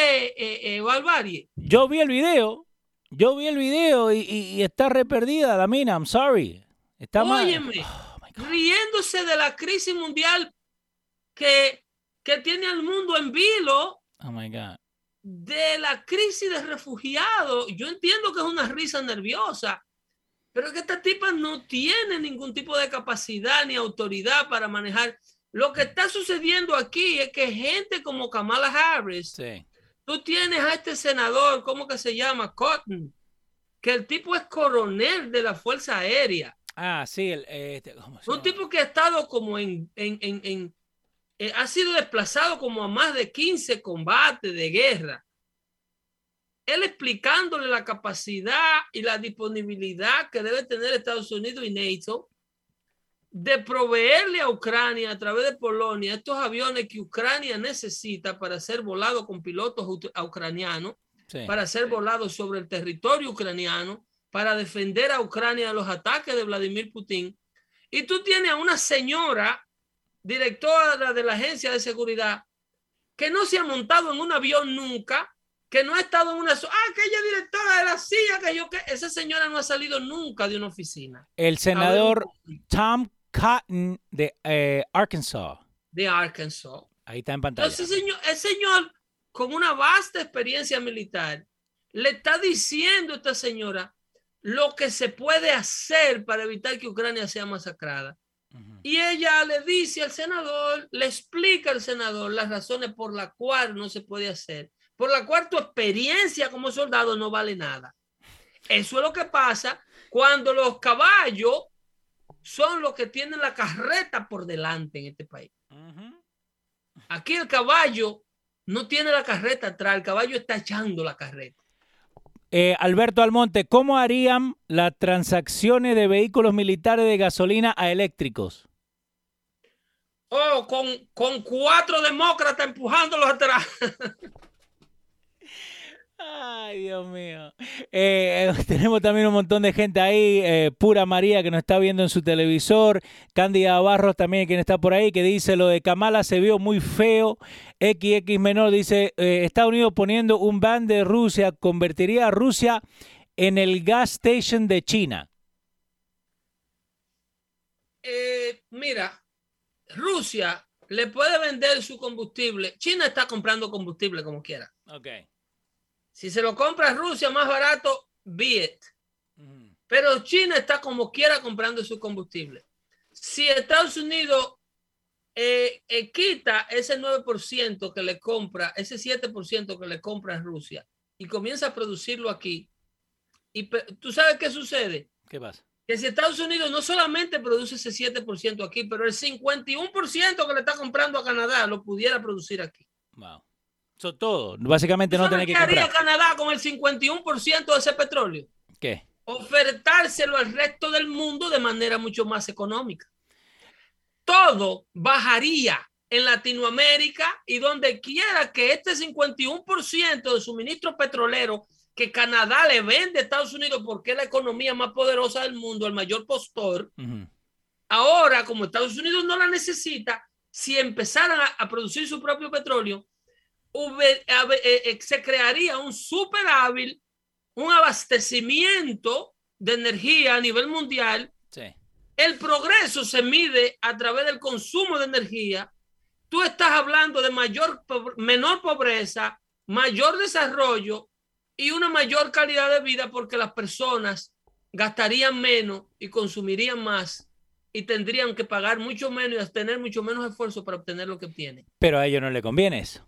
S2: eh, eh, barbarie.
S1: yo vi el video. Yo vi el video y, y- y está re perdida la mina. I'm sorry. Está mal. Oh,
S2: riéndose de la crisis mundial que, que tiene al mundo en vilo,
S1: Oh my God.
S2: de la crisis de refugiados. Yo entiendo que es una risa nerviosa, pero que esta tipa no tiene ningún tipo de capacidad ni autoridad para manejar. Lo que está sucediendo aquí es que gente como Kamala Harris,
S1: Sí.
S2: tú tienes a este senador, ¿cómo que se llama? Cotton, que el tipo es coronel de la Fuerza Aérea.
S1: Ah, sí. El, este, ¿cómo se
S2: Un tipo que ha estado como en, en, en, en- eh, ha sido desplazado como a más de 15 combates de guerra. Él explicándole la capacidad y la disponibilidad que debe tener Estados Unidos y NATO de proveerle a Ucrania a través de Polonia estos aviones que Ucrania necesita para ser volados con pilotos ucranianos
S1: Sí.
S2: para ser volados sobre el territorio ucraniano, para defender a Ucrania de los ataques de Vladimir Putin. Y tú tienes a una señora, directora de la agencia de seguridad, que no se ha montado en un avión nunca, que no ha estado en una... so- Ah, aquella directora de la CIA, que yo que... Esa señora no ha salido nunca de una oficina.
S1: El senador Tom Cotton de eh, Arkansas.
S2: De Arkansas.
S1: Ahí está en pantalla.
S2: Entonces, señor, el señor, con una vasta experiencia militar, le está diciendo a esta señora lo que se puede hacer para evitar que Ucrania sea masacrada. Y ella le dice al senador, le explica al senador las razones por las cuales no se puede hacer, por la cual tu experiencia como soldado no vale nada. Eso es lo que pasa cuando los caballos son los que tienen la carreta por delante en este país. Aquí el caballo no tiene la carreta atrás, el caballo está echando la carreta.
S1: Eh, Alberto Almonte, ¿cómo harían las transacciones de vehículos militares de gasolina a eléctricos?
S2: Oh, con, con cuatro demócratas empujándolos atrás.
S1: Ay, Dios mío. Eh, tenemos también un montón de gente ahí. eh, Pura María que nos está viendo en su televisor. Cándida Barros también, quien está por ahí, que dice lo de Kamala se vio muy feo. XX Menor dice, eh, Estados Unidos poniendo un ban de Rusia convertiría a Rusia en el gas station de China?
S2: Mira, Rusia le puede vender su combustible. China está comprando combustible como quiera.
S1: Ok.
S2: Si se lo compra Rusia más barato, be it. Pero China está como quiera comprando su combustible. Si Estados Unidos eh, eh, quita ese 9% que le compra, ese 7% que le compra a Rusia y comienza a producirlo aquí, y tú sabes qué sucede?
S1: ¿Qué pasa?
S2: Que si Estados Unidos no solamente produce ese 7% aquí, pero el 51% que le está comprando a Canadá lo pudiera producir aquí.
S1: Wow. Eso todo. Básicamente no tiene que
S2: comprar. ¿Qué haría Canadá con el 51% de ese petróleo?
S1: ¿Qué?
S2: Ofertárselo al resto del mundo de manera mucho más económica. Todo bajaría en Latinoamérica y donde quiera que este 51% de suministro petrolero que Canadá le vende a Estados Unidos porque es la economía más poderosa del mundo, el mayor postor. Ahora, como Estados Unidos no la necesita, si empezaran a, producir su propio petróleo, se crearía un superávit, un abastecimiento de energía a nivel mundial. El progreso se mide a través del consumo de energía. Tú estás hablando de mayor, menor pobreza, mayor desarrollo y una mayor calidad de vida porque las personas gastarían menos y consumirían más y tendrían que pagar mucho menos y tener mucho menos esfuerzo para obtener lo que obtienen.
S1: Pero a ellos no le conviene eso.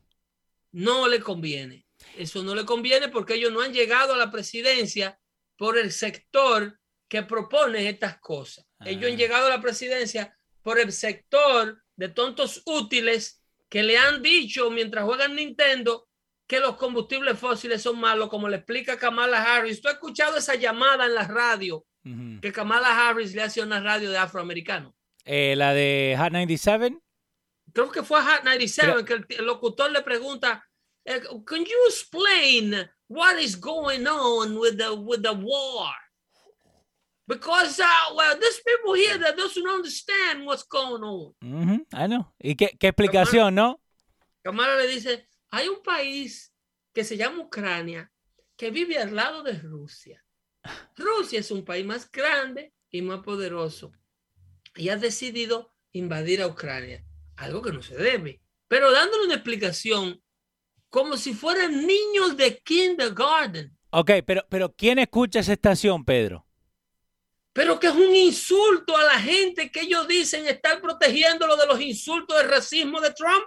S2: No le conviene. Eso no le conviene porque ellos no han llegado a la presidencia por el sector que propone estas cosas. Ellos han ah. llegado a la presidencia por el sector de tontos útiles que le han dicho mientras juegan Nintendo que los combustibles fósiles son malos, como le explica Kamala Harris. ¿Tú has escuchado esa llamada en la radio que Kamala Harris le hace a una radio de afroamericano?
S1: Eh, la de Hot 97.
S2: Creo que fue a Hot 97 que el, locutor le pregunta, eh, "Can you explain what is going on with the with the war?" Because uh, well, there's people here that doesn't understand what's going on.
S1: I know. ¿Y qué, qué explicación, no?
S2: Kamala le dice, hay un país que se llama Ucrania que vive al lado de Rusia. Rusia es un país más grande y más poderoso y ha decidido invadir a Ucrania, algo que no se debe, pero dándole una explicación como si fueran niños de kindergarten.
S1: Ok, pero, pero ¿quién escucha esa estación, Pedro?
S2: Pero que es un insulto a la gente que ellos dicen estar protegiéndolo de los insultos del racismo de Trump.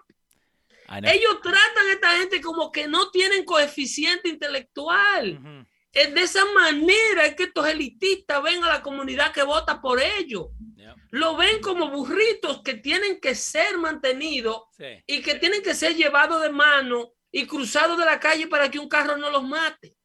S2: Ellos tratan a esta gente como que no tienen coeficiente intelectual. Es de esa manera que estos elitistas ven a la comunidad que vota por ellos. Lo ven como burritos que tienen que ser mantenidos y que tienen que ser llevados de mano y cruzados de la calle para que un carro no los mate.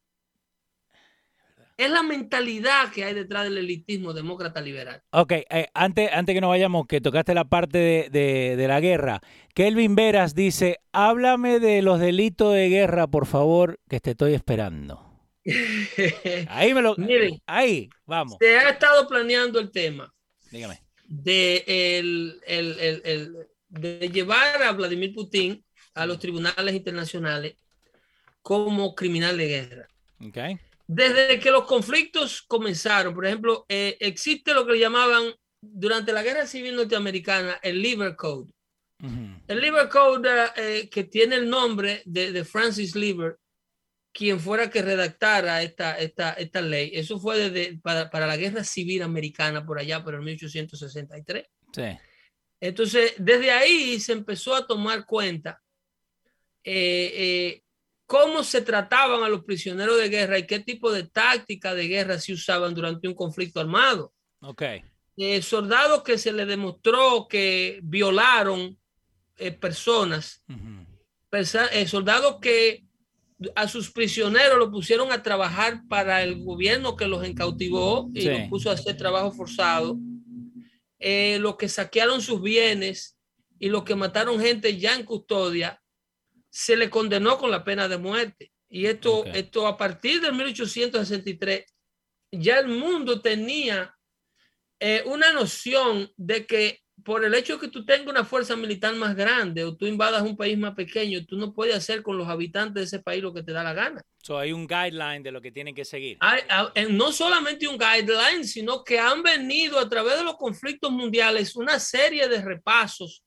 S2: Es la mentalidad que hay detrás del elitismo demócrata liberal.
S1: Ok, eh, antes, antes que nos vayamos, que tocaste la parte de, de, la guerra, Kelvin Veras dice, háblame de los delitos de guerra, por favor, que te estoy esperando. ahí me lo... Miren, ahí, vamos.
S2: Se ha estado planeando el tema.
S1: Dígame.
S2: De, el, el, el, de llevar a Vladimir Putin a los tribunales internacionales como criminal de guerra.
S1: Okay.
S2: Desde que los conflictos comenzaron, por ejemplo, eh, existe lo que le llamaban durante la Guerra Civil Norteamericana el Liver Code. El Liver Code, eh, que tiene el nombre de, Francis Liver, quien fuera que redactara esta, esta, esta ley. Eso fue desde, para, para, la Guerra Civil Americana, por allá, por el 1863.
S1: Sí.
S2: Entonces, desde ahí se empezó a tomar cuenta eh, cómo se trataban a los prisioneros de guerra y qué tipo de táctica de guerra se usaban durante un conflicto armado.
S1: Ok.
S2: Eh, soldados que se les demostró que violaron eh, personas, eh, soldados que a sus prisioneros lo pusieron a trabajar para el gobierno que los encautivó y los puso a hacer trabajo forzado, los que saquearon sus bienes y los que mataron gente ya en custodia, se le condenó con la pena de muerte. Y esto, esto a partir del 1863, ya el mundo tenía eh, una noción de que por el hecho de que tú tengas una fuerza militar más grande o tú invadas un país más pequeño, tú no puedes hacer con los habitantes de ese país lo que te da la gana.
S1: So, hay un guideline de lo que tienen que seguir.
S2: Hay, no solamente un guideline, sino que han venido a través de los conflictos mundiales una serie de repasos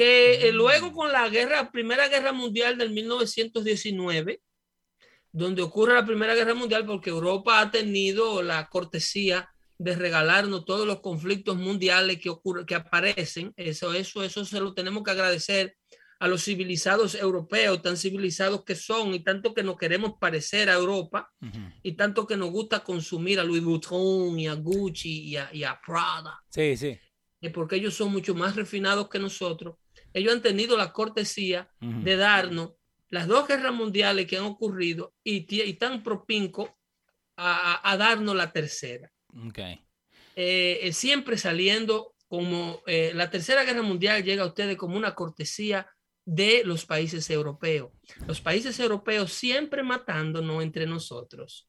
S2: que eh, luego con la guerra, Primera Guerra Mundial del 1919, donde ocurre la Primera Guerra Mundial, porque Europa ha tenido la cortesía de regalarnos todos los conflictos mundiales que ocurren, que aparecen. Eso, eso, eso se lo tenemos que agradecer a los civilizados europeos, tan civilizados que son y tanto que nos queremos parecer a Europa y tanto que nos gusta consumir a Louis Vuitton y a Gucci y a, Prada.
S1: Sí, sí.
S2: Porque ellos son mucho más refinados que nosotros. Ellos han tenido la cortesía de darnos las dos guerras mundiales que han ocurrido y, y tan propinco a darnos la tercera.
S1: Okay.
S2: Eh, eh, siempre saliendo como eh, la Tercera Guerra Mundial llega a ustedes como una cortesía de los países europeos. Los países europeos siempre matándonos entre nosotros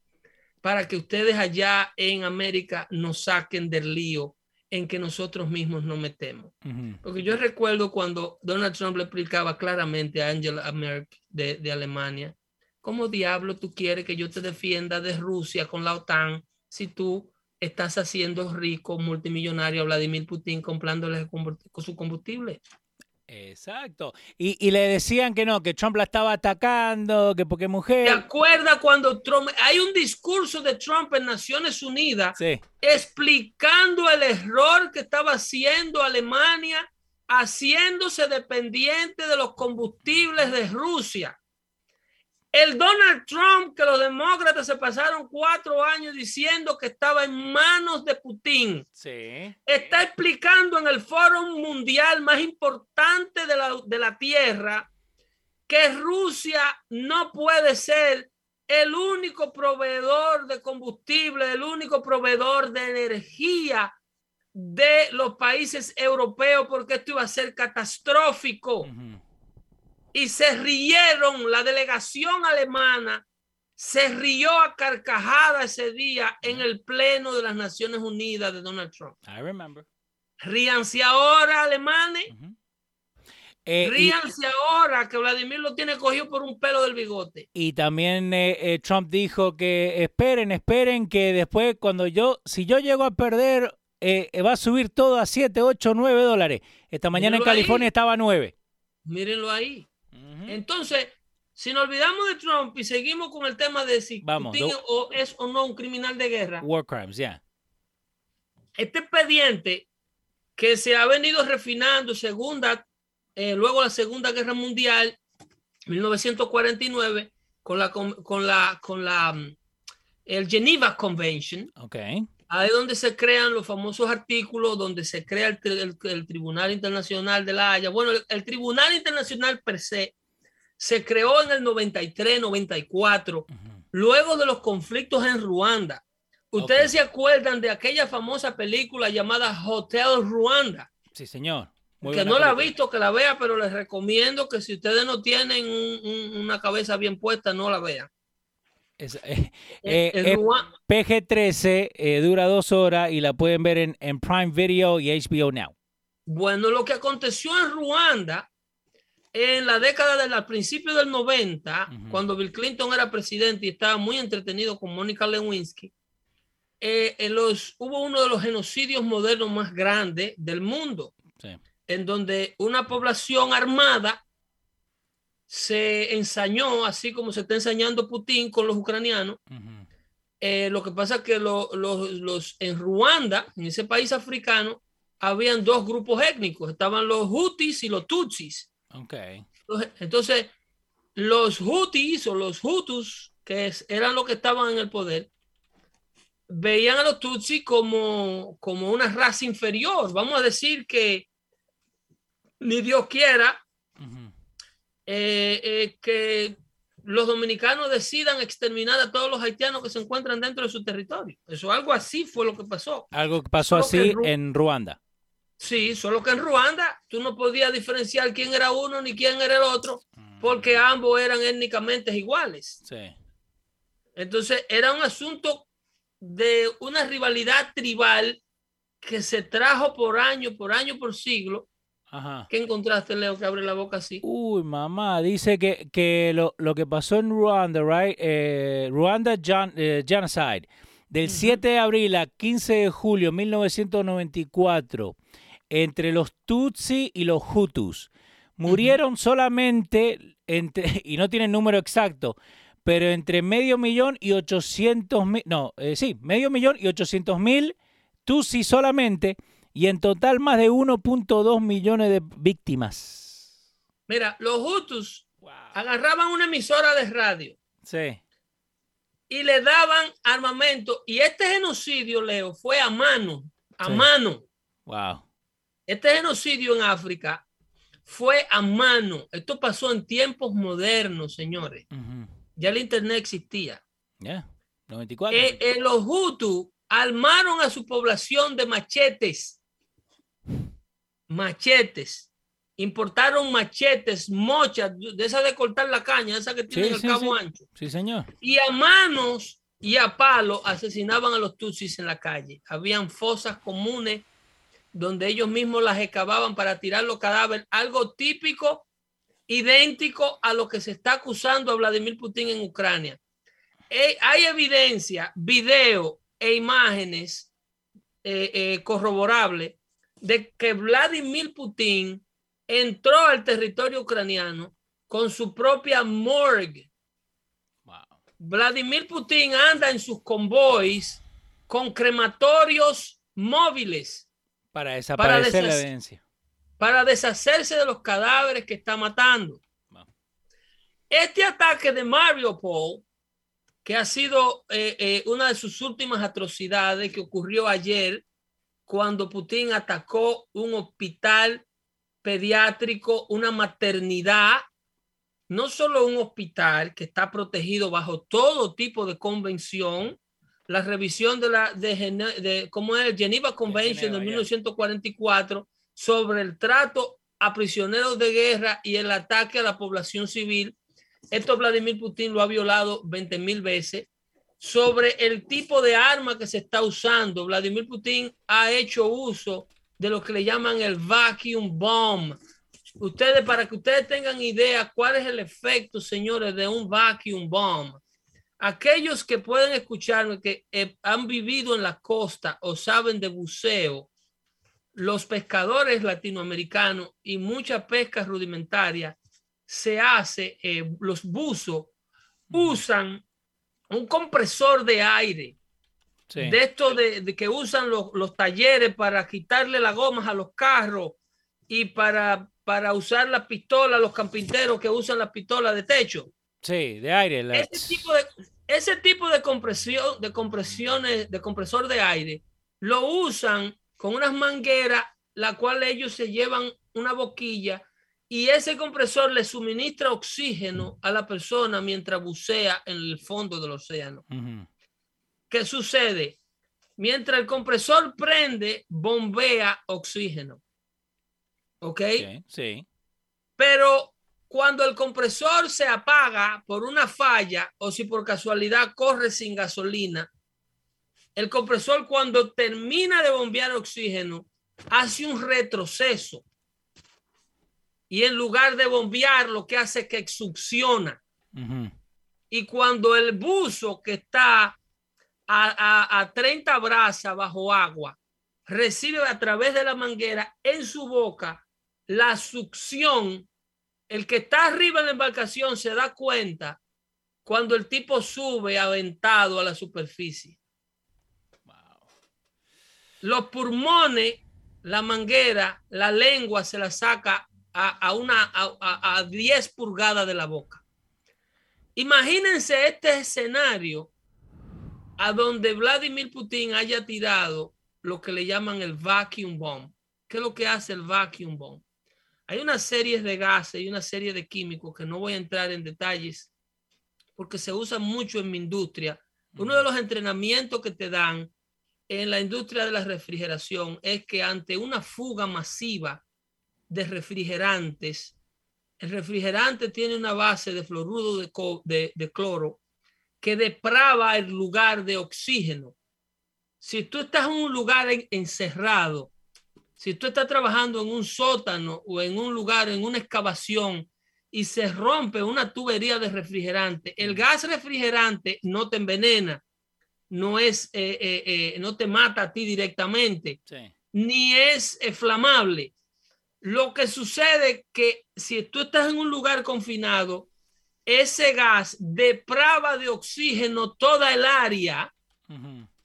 S2: para que ustedes allá en América nos saquen del lío en que nosotros mismos nos metemos. Porque yo recuerdo cuando Donald Trump le explicaba claramente a Angela Merkel de, de Alemania, ¿cómo diablo tú quieres que yo te defienda de Rusia con la OTAN si tú estás haciendo rico, multimillonario a Vladimir Putin comprándole su combustible.
S1: Exacto. Y, le decían que no, que Trump la estaba atacando, que porque mujer.
S2: ¿Te acuerdas cuando Trump, hay un discurso de Trump en Naciones Unidas explicando el error que estaba haciendo Alemania, haciéndose dependiente de los combustibles de Rusia? El Donald Trump, que los demócratas se pasaron cuatro años diciendo que estaba en manos de Putin, está explicando en el foro mundial más importante de la, de la Tierra que Rusia no puede ser el único proveedor de combustible, el único proveedor de energía de los países europeos, porque esto iba a ser catastrófico y se rieron, la delegación alemana se rió a carcajada ese día en el pleno de las Naciones Unidas de Donald Trump.
S1: I remember.
S2: Ríanse ahora, alemanes. Eh, Ríanse ahora que Vladimir lo tiene cogido por un pelo del bigote.
S1: Y también eh, eh, Trump dijo que esperen, esperen que después cuando yo, si yo llego a perder, va a subir todo a 7, 8, 9 dólares. Esta mañana en California estaba a 9.
S2: Mírenlo ahí. Entonces, si nos olvidamos de Trump y seguimos con el tema de si Putin o es o no un criminal de guerra.
S1: War crimes, ya.
S2: Este expediente que se ha venido refinando segunda, eh, luego la Segunda Guerra Mundial, 1949, con la, con, la, con la, mm, el Geneva Convention.
S1: Okay.
S2: Ahí es donde se crean los famosos artículos, donde se crea el, el, Tribunal Internacional de la Haya. Bueno, el, Tribunal Internacional per se se creó en el 93, 94, luego de los conflictos en Ruanda. Ustedes se acuerdan de aquella famosa película llamada Hotel Ruanda.
S1: Sí, señor.
S2: que no la ha visto, que la vea, pero les recomiendo que si ustedes no tienen una cabeza bien puesta, no la vean.
S1: Eh, eh, eh, PG-13 dura dos horas y la pueden ver en, en Prime Video y HBO Now.
S2: Bueno, lo que aconteció en Ruanda en la década del principio del 90, cuando Bill Clinton era presidente y estaba muy entretenido con Mónica Lewinsky, eh, en los, hubo uno de los genocidios modernos más grandes del mundo, en donde una población armada se ensañó, así como se está ensañando Putin con los ucranianos. Eh, lo que pasa es que los, en Ruanda, en ese país africano, habían dos grupos étnicos, estaban los Hutis y los Tutsis.
S1: Okay.
S2: Entonces, los Hutis o los Hutus, que eran los que estaban en el poder, veían a los Tutsi como, como una raza inferior. Vamos a decir que ni Dios quiera eh, eh, que los dominicanos decidan exterminar a todos los haitianos que se encuentran dentro de su territorio. Eso algo así fue lo que pasó.
S1: Algo que pasó así en Ruanda.
S2: Sí, solo que en Ruanda tú no podías diferenciar quién era uno ni quién era el otro, porque mm. ambos eran étnicamente iguales.
S1: Sí.
S2: Entonces era un asunto de una rivalidad tribal que se trajo por año, por año, por siglo.
S1: Ajá.
S2: ¿Qué encontraste, Leo, que abre la boca así?
S1: Uy, mamá, dice que, que lo, lo que pasó en Ruanda, right? Eh, Ruanda gen- eh, Genocide, del 7 de abril a 15 de julio de 1994, entre los Tutsi y los Hutus, murieron solamente, entre, y no tienen número exacto, pero entre medio millón y 800 mil, no, eh, sí, medio millón y 800 mil Tutsi solamente, y en total más de 1.2 millones de víctimas.
S2: Mira, los Hutus agarraban una emisora de radio
S1: Sí.
S2: y le daban armamento. Y este genocidio, Leo, fue a mano, a
S1: Sí.
S2: mano.
S1: Wow.
S2: Este genocidio en África fue a mano. Esto pasó en tiempos modernos, señores. Ya el Internet existía.
S1: Ya. 94.
S2: Eh, eh, los Hutus armaron a su población de machetes. Machetes. Importaron machetes, mochas, de esas de cortar la caña, esas que tienen
S1: Sí,
S2: el
S1: sí,
S2: cabo
S1: sí.
S2: ancho.
S1: Sí, señor.
S2: Y a manos y a palo asesinaban a los tutsis en la calle. Habían fosas comunes donde ellos mismos las excavaban para tirar los cadáveres, algo típico, idéntico a lo que se está acusando a Vladimir Putin en Ucrania. Eh, hay evidencia, video e imágenes eh, eh, corroborables de que Vladimir Putin entró al territorio ucraniano con su propia morgue.
S1: Wow.
S2: Vladimir Putin anda en sus convoys con crematorios móviles
S1: Para desaparecer la evidencia.
S2: para deshacerse de los cadáveres que está matando. Este ataque de Mariupol, que ha sido eh, eh, una de sus últimas atrocidades que ocurrió ayer cuando Putin atacó un hospital pediátrico, una maternidad, no solo un hospital que está protegido bajo todo tipo de convención, la revisión de la de, de ¿cómo es? Geneva Convention
S1: Geneva,
S2: de
S1: ya.
S2: 1944 sobre el trato a prisioneros de guerra y el ataque a la población civil. Esto Vladimir Putin lo ha violado 20 mil veces. Sobre el tipo de arma que se está usando, Vladimir Putin ha hecho uso de lo que le llaman el vacuum bomb. Ustedes, para que ustedes tengan idea cuál es el efecto, señores, de un vacuum bomb. Aquellos que pueden escucharme, que han vivido en la costa o saben de buceo, los pescadores latinoamericanos y mucha pesca rudimentaria se hace, eh, los buzos usan un compresor de aire,
S1: Sí.
S2: de esto de, de que usan los, los talleres para quitarle las gomas a los carros y para, para usar la pistola, los campinteros que usan la pistola de techo.
S1: Sí, de aire. la-
S2: Ese tipo de, ese tipo de compresión, de compresiones, de compresor de aire, lo usan con unas mangueras, la cual ellos se llevan una boquilla y ese compresor le suministra oxígeno a la persona mientras bucea en el fondo del océano. ¿Qué sucede? Mientras el compresor prende, bombea oxígeno. ¿Ok?
S1: Sí, sí.
S2: Pero cuando el compresor se apaga por una falla o si por casualidad corre sin gasolina, el compresor cuando termina de bombear oxígeno hace un retroceso. Y en lugar de bombear, lo que hace es que succiona. Y cuando el buzo que está a, a, a 30 brazas bajo agua recibe a través de la manguera en su boca la succión, el que está arriba en la embarcación se da cuenta cuando el tipo sube aventado a la superficie. Los pulmones, la manguera, la lengua se la saca a, a una, a 10 pulgadas de la boca. Imagínense este escenario a donde Vladimir Putin haya tirado lo que le llaman el vacuum bomb. ¿Qué es lo que hace el vacuum bomb? Hay una serie de gases y una serie de químicos que no voy a entrar en detalles porque se usan mucho en mi industria. Uno de los entrenamientos que te dan en la industria de la refrigeración es que ante una fuga masiva de refrigerantes, el refrigerante tiene una base de fluoruro de, co- de- de cloro que deprava el lugar de oxígeno. si tú estás en un lugar encerrado, si tú estás trabajando en un sótano o en un lugar, en una excavación, y se rompe una tubería de refrigerante, el gas refrigerante no te envenena, no es, eh, eh, eh, no te mata a ti directamente, ni es flamable. Lo que sucede que si tú estás en un lugar confinado, ese gas deprava de oxígeno toda el área.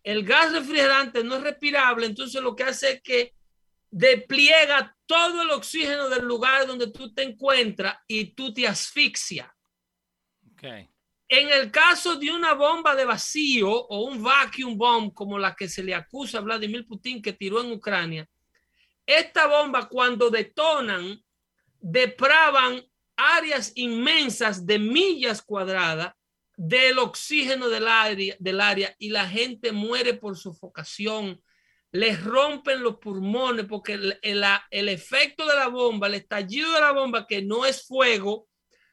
S2: El gas refrigerante no es respirable, entonces lo que hace es que despliega todo el oxígeno del lugar donde tú te encuentras y tú te asfixia. En el caso de una bomba de vacío o un vacuum bomb como la que se le acusa a Vladimir Putin que tiró en Ucrania, esta bomba cuando detonan depravan áreas inmensas de millas cuadradas del oxígeno del área, del área y la gente muere por sofocación, les rompen los pulmones porque el, el, efecto de la bomba, el estallido de la bomba, que no es fuego,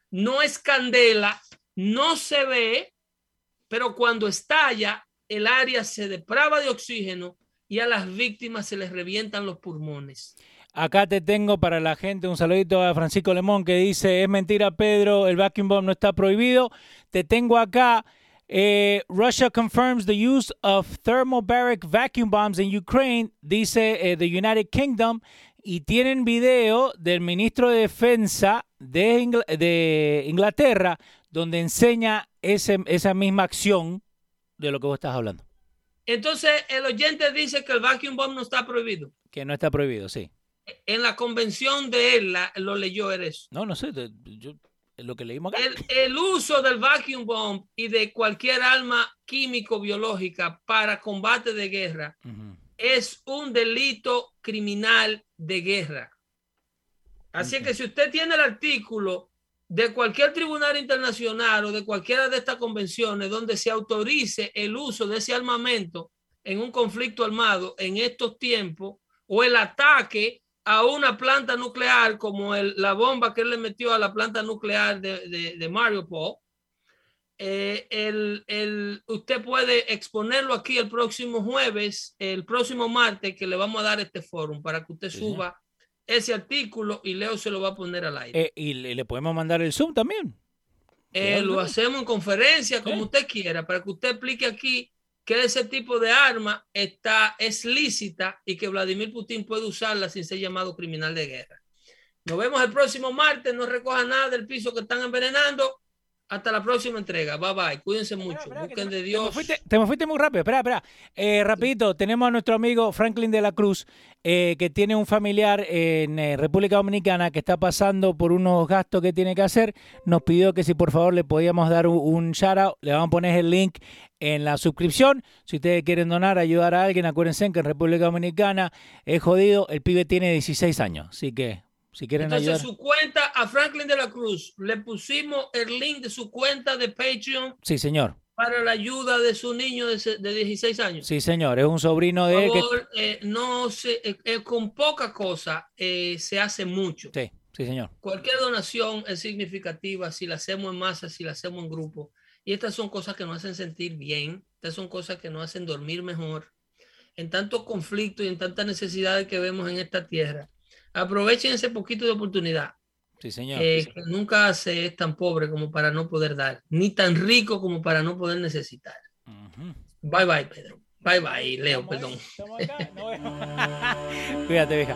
S2: no es candela, no se ve, pero cuando estalla, el área se deprava de oxígeno y a las víctimas se les revientan los pulmones.
S1: Acá te tengo para la gente un saludito a Francisco Lemón que dice, es mentira Pedro, el vacuum bomb no está prohibido. Te tengo acá eh, Russia confirms the use of thermobaric vacuum bombs in Ukraine, dice eh, the United Kingdom, y tienen video del ministro de Defensa de, Inglaterra donde enseña esa misma acción de lo que vos estás hablando.
S2: Entonces, el oyente dice que el vacuum bomb no está prohibido.
S1: Que no está prohibido, sí.
S2: En la convención de él lo leyó eso.
S1: No, no sé. Yo lo que leímos
S2: El, uso del vacuum bomb y de cualquier arma químico-biológica para combate de guerra es un delito criminal de guerra. Así que si usted tiene el artículo de cualquier tribunal internacional o de cualquiera de estas convenciones donde se autorice el uso de ese armamento en un conflicto armado en estos tiempos o el ataque a una planta nuclear como el, la bomba que él le metió a la planta nuclear de, de, de Mariupol, eh, el, el, usted puede exponerlo aquí el próximo jueves, el próximo martes, que le vamos a dar este foro para que usted suba ese artículo y Leo se lo va a poner al aire.
S1: Eh, y le, podemos mandar el Zoom también.
S2: Eh, lo hacemos en conferencia, como usted quiera, para que usted explique aquí que ese tipo de arma está, es lícita y que Vladimir Putin puede usarla sin ser llamado criminal de guerra. Nos vemos el próximo martes. No recoja nada del piso que están envenenando. Hasta la próxima entrega. Bye bye. Cuídense mucho. Busquen de Dios.
S1: Te me, fuiste, muy rápido. Espera, espera. Eh, rapidito, tenemos a nuestro amigo Franklin de la Cruz, eh, que tiene un familiar en eh, República Dominicana que está pasando por unos gastos que tiene que hacer. Nos pidió que si por favor le podíamos dar un, un shout out. Le vamos a poner el link en la suscripción. Si ustedes quieren donar, ayudar a alguien, acuérdense que en República Dominicana es jodido. El pibe tiene 16 años. Así que si quieren
S2: Entonces, su cuenta a Franklin de la Cruz, le pusimos el link de su cuenta de Patreon.
S1: Sí, señor.
S2: Para la ayuda de su niño de, 16 años.
S1: Sí, señor. Es un sobrino de él.
S2: Eh, no se, eh, eh, con poca cosa se hace mucho.
S1: Sí, sí, señor.
S2: Cualquier donación es significativa si la hacemos en masa, si la hacemos en grupo. Y estas son cosas que nos hacen sentir bien. Estas son cosas que nos hacen dormir mejor. En tanto conflicto y en tantas necesidades que vemos en esta tierra aprovechen ese poquito de oportunidad.
S1: Sí, señor.
S2: Eh, nunca se es tan pobre como para no poder dar, ni tan rico como para no poder necesitar. Bye bye, Pedro. Bye bye, Leo, perdón.
S1: Cuídate, vieja.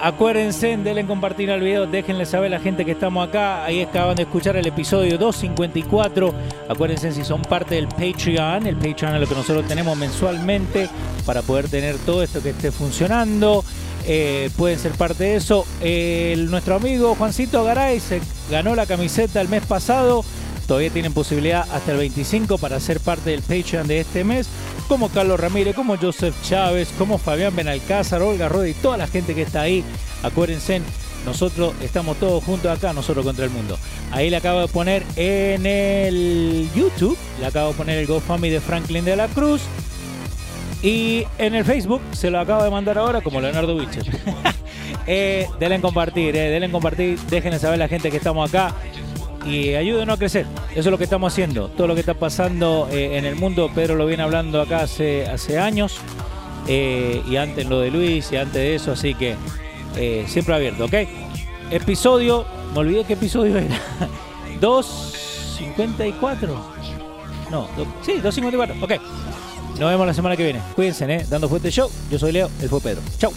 S1: Acuérdense, denle compartir al video, déjenle saber a la gente que estamos acá. Ahí acaban de escuchar el episodio 254. Acuérdense si son parte del Patreon. El Patreon es lo que nosotros tenemos mensualmente para poder tener todo esto que esté funcionando. Eh, pueden ser parte de eso. nuestro amigo Juancito Garay se ganó la camiseta el mes pasado. Todavía tienen posibilidad hasta el 25 para ser parte del Patreon de este mes. Como Carlos Ramírez, como Joseph Chávez, como Fabián Benalcázar, Olga Rodi toda la gente que está ahí. Acuérdense, nosotros estamos todos juntos acá, nosotros contra el mundo. Ahí le acabo de poner en el YouTube, le acabo de poner el GoFundMe de Franklin de la Cruz. Y en el Facebook se lo acabo de mandar ahora como Leonardo Witcher. eh, denle en compartir, eh, denle en compartir, déjenle saber a la gente que estamos acá. y ayúdenos a crecer. Eso es lo que estamos haciendo. Todo lo que está pasando eh, en el mundo, Pedro lo viene hablando acá hace, hace años. Eh, y antes lo de Luis y antes de eso, así que eh, siempre abierto, ¿ok? Episodio, me olvidé qué episodio era. 254. No, sí, 254, ok. Nos vemos la semana que viene. Cuídense, ¿eh? Dando Fuerte Show. Yo soy Leo, él fue Pedro. Chau.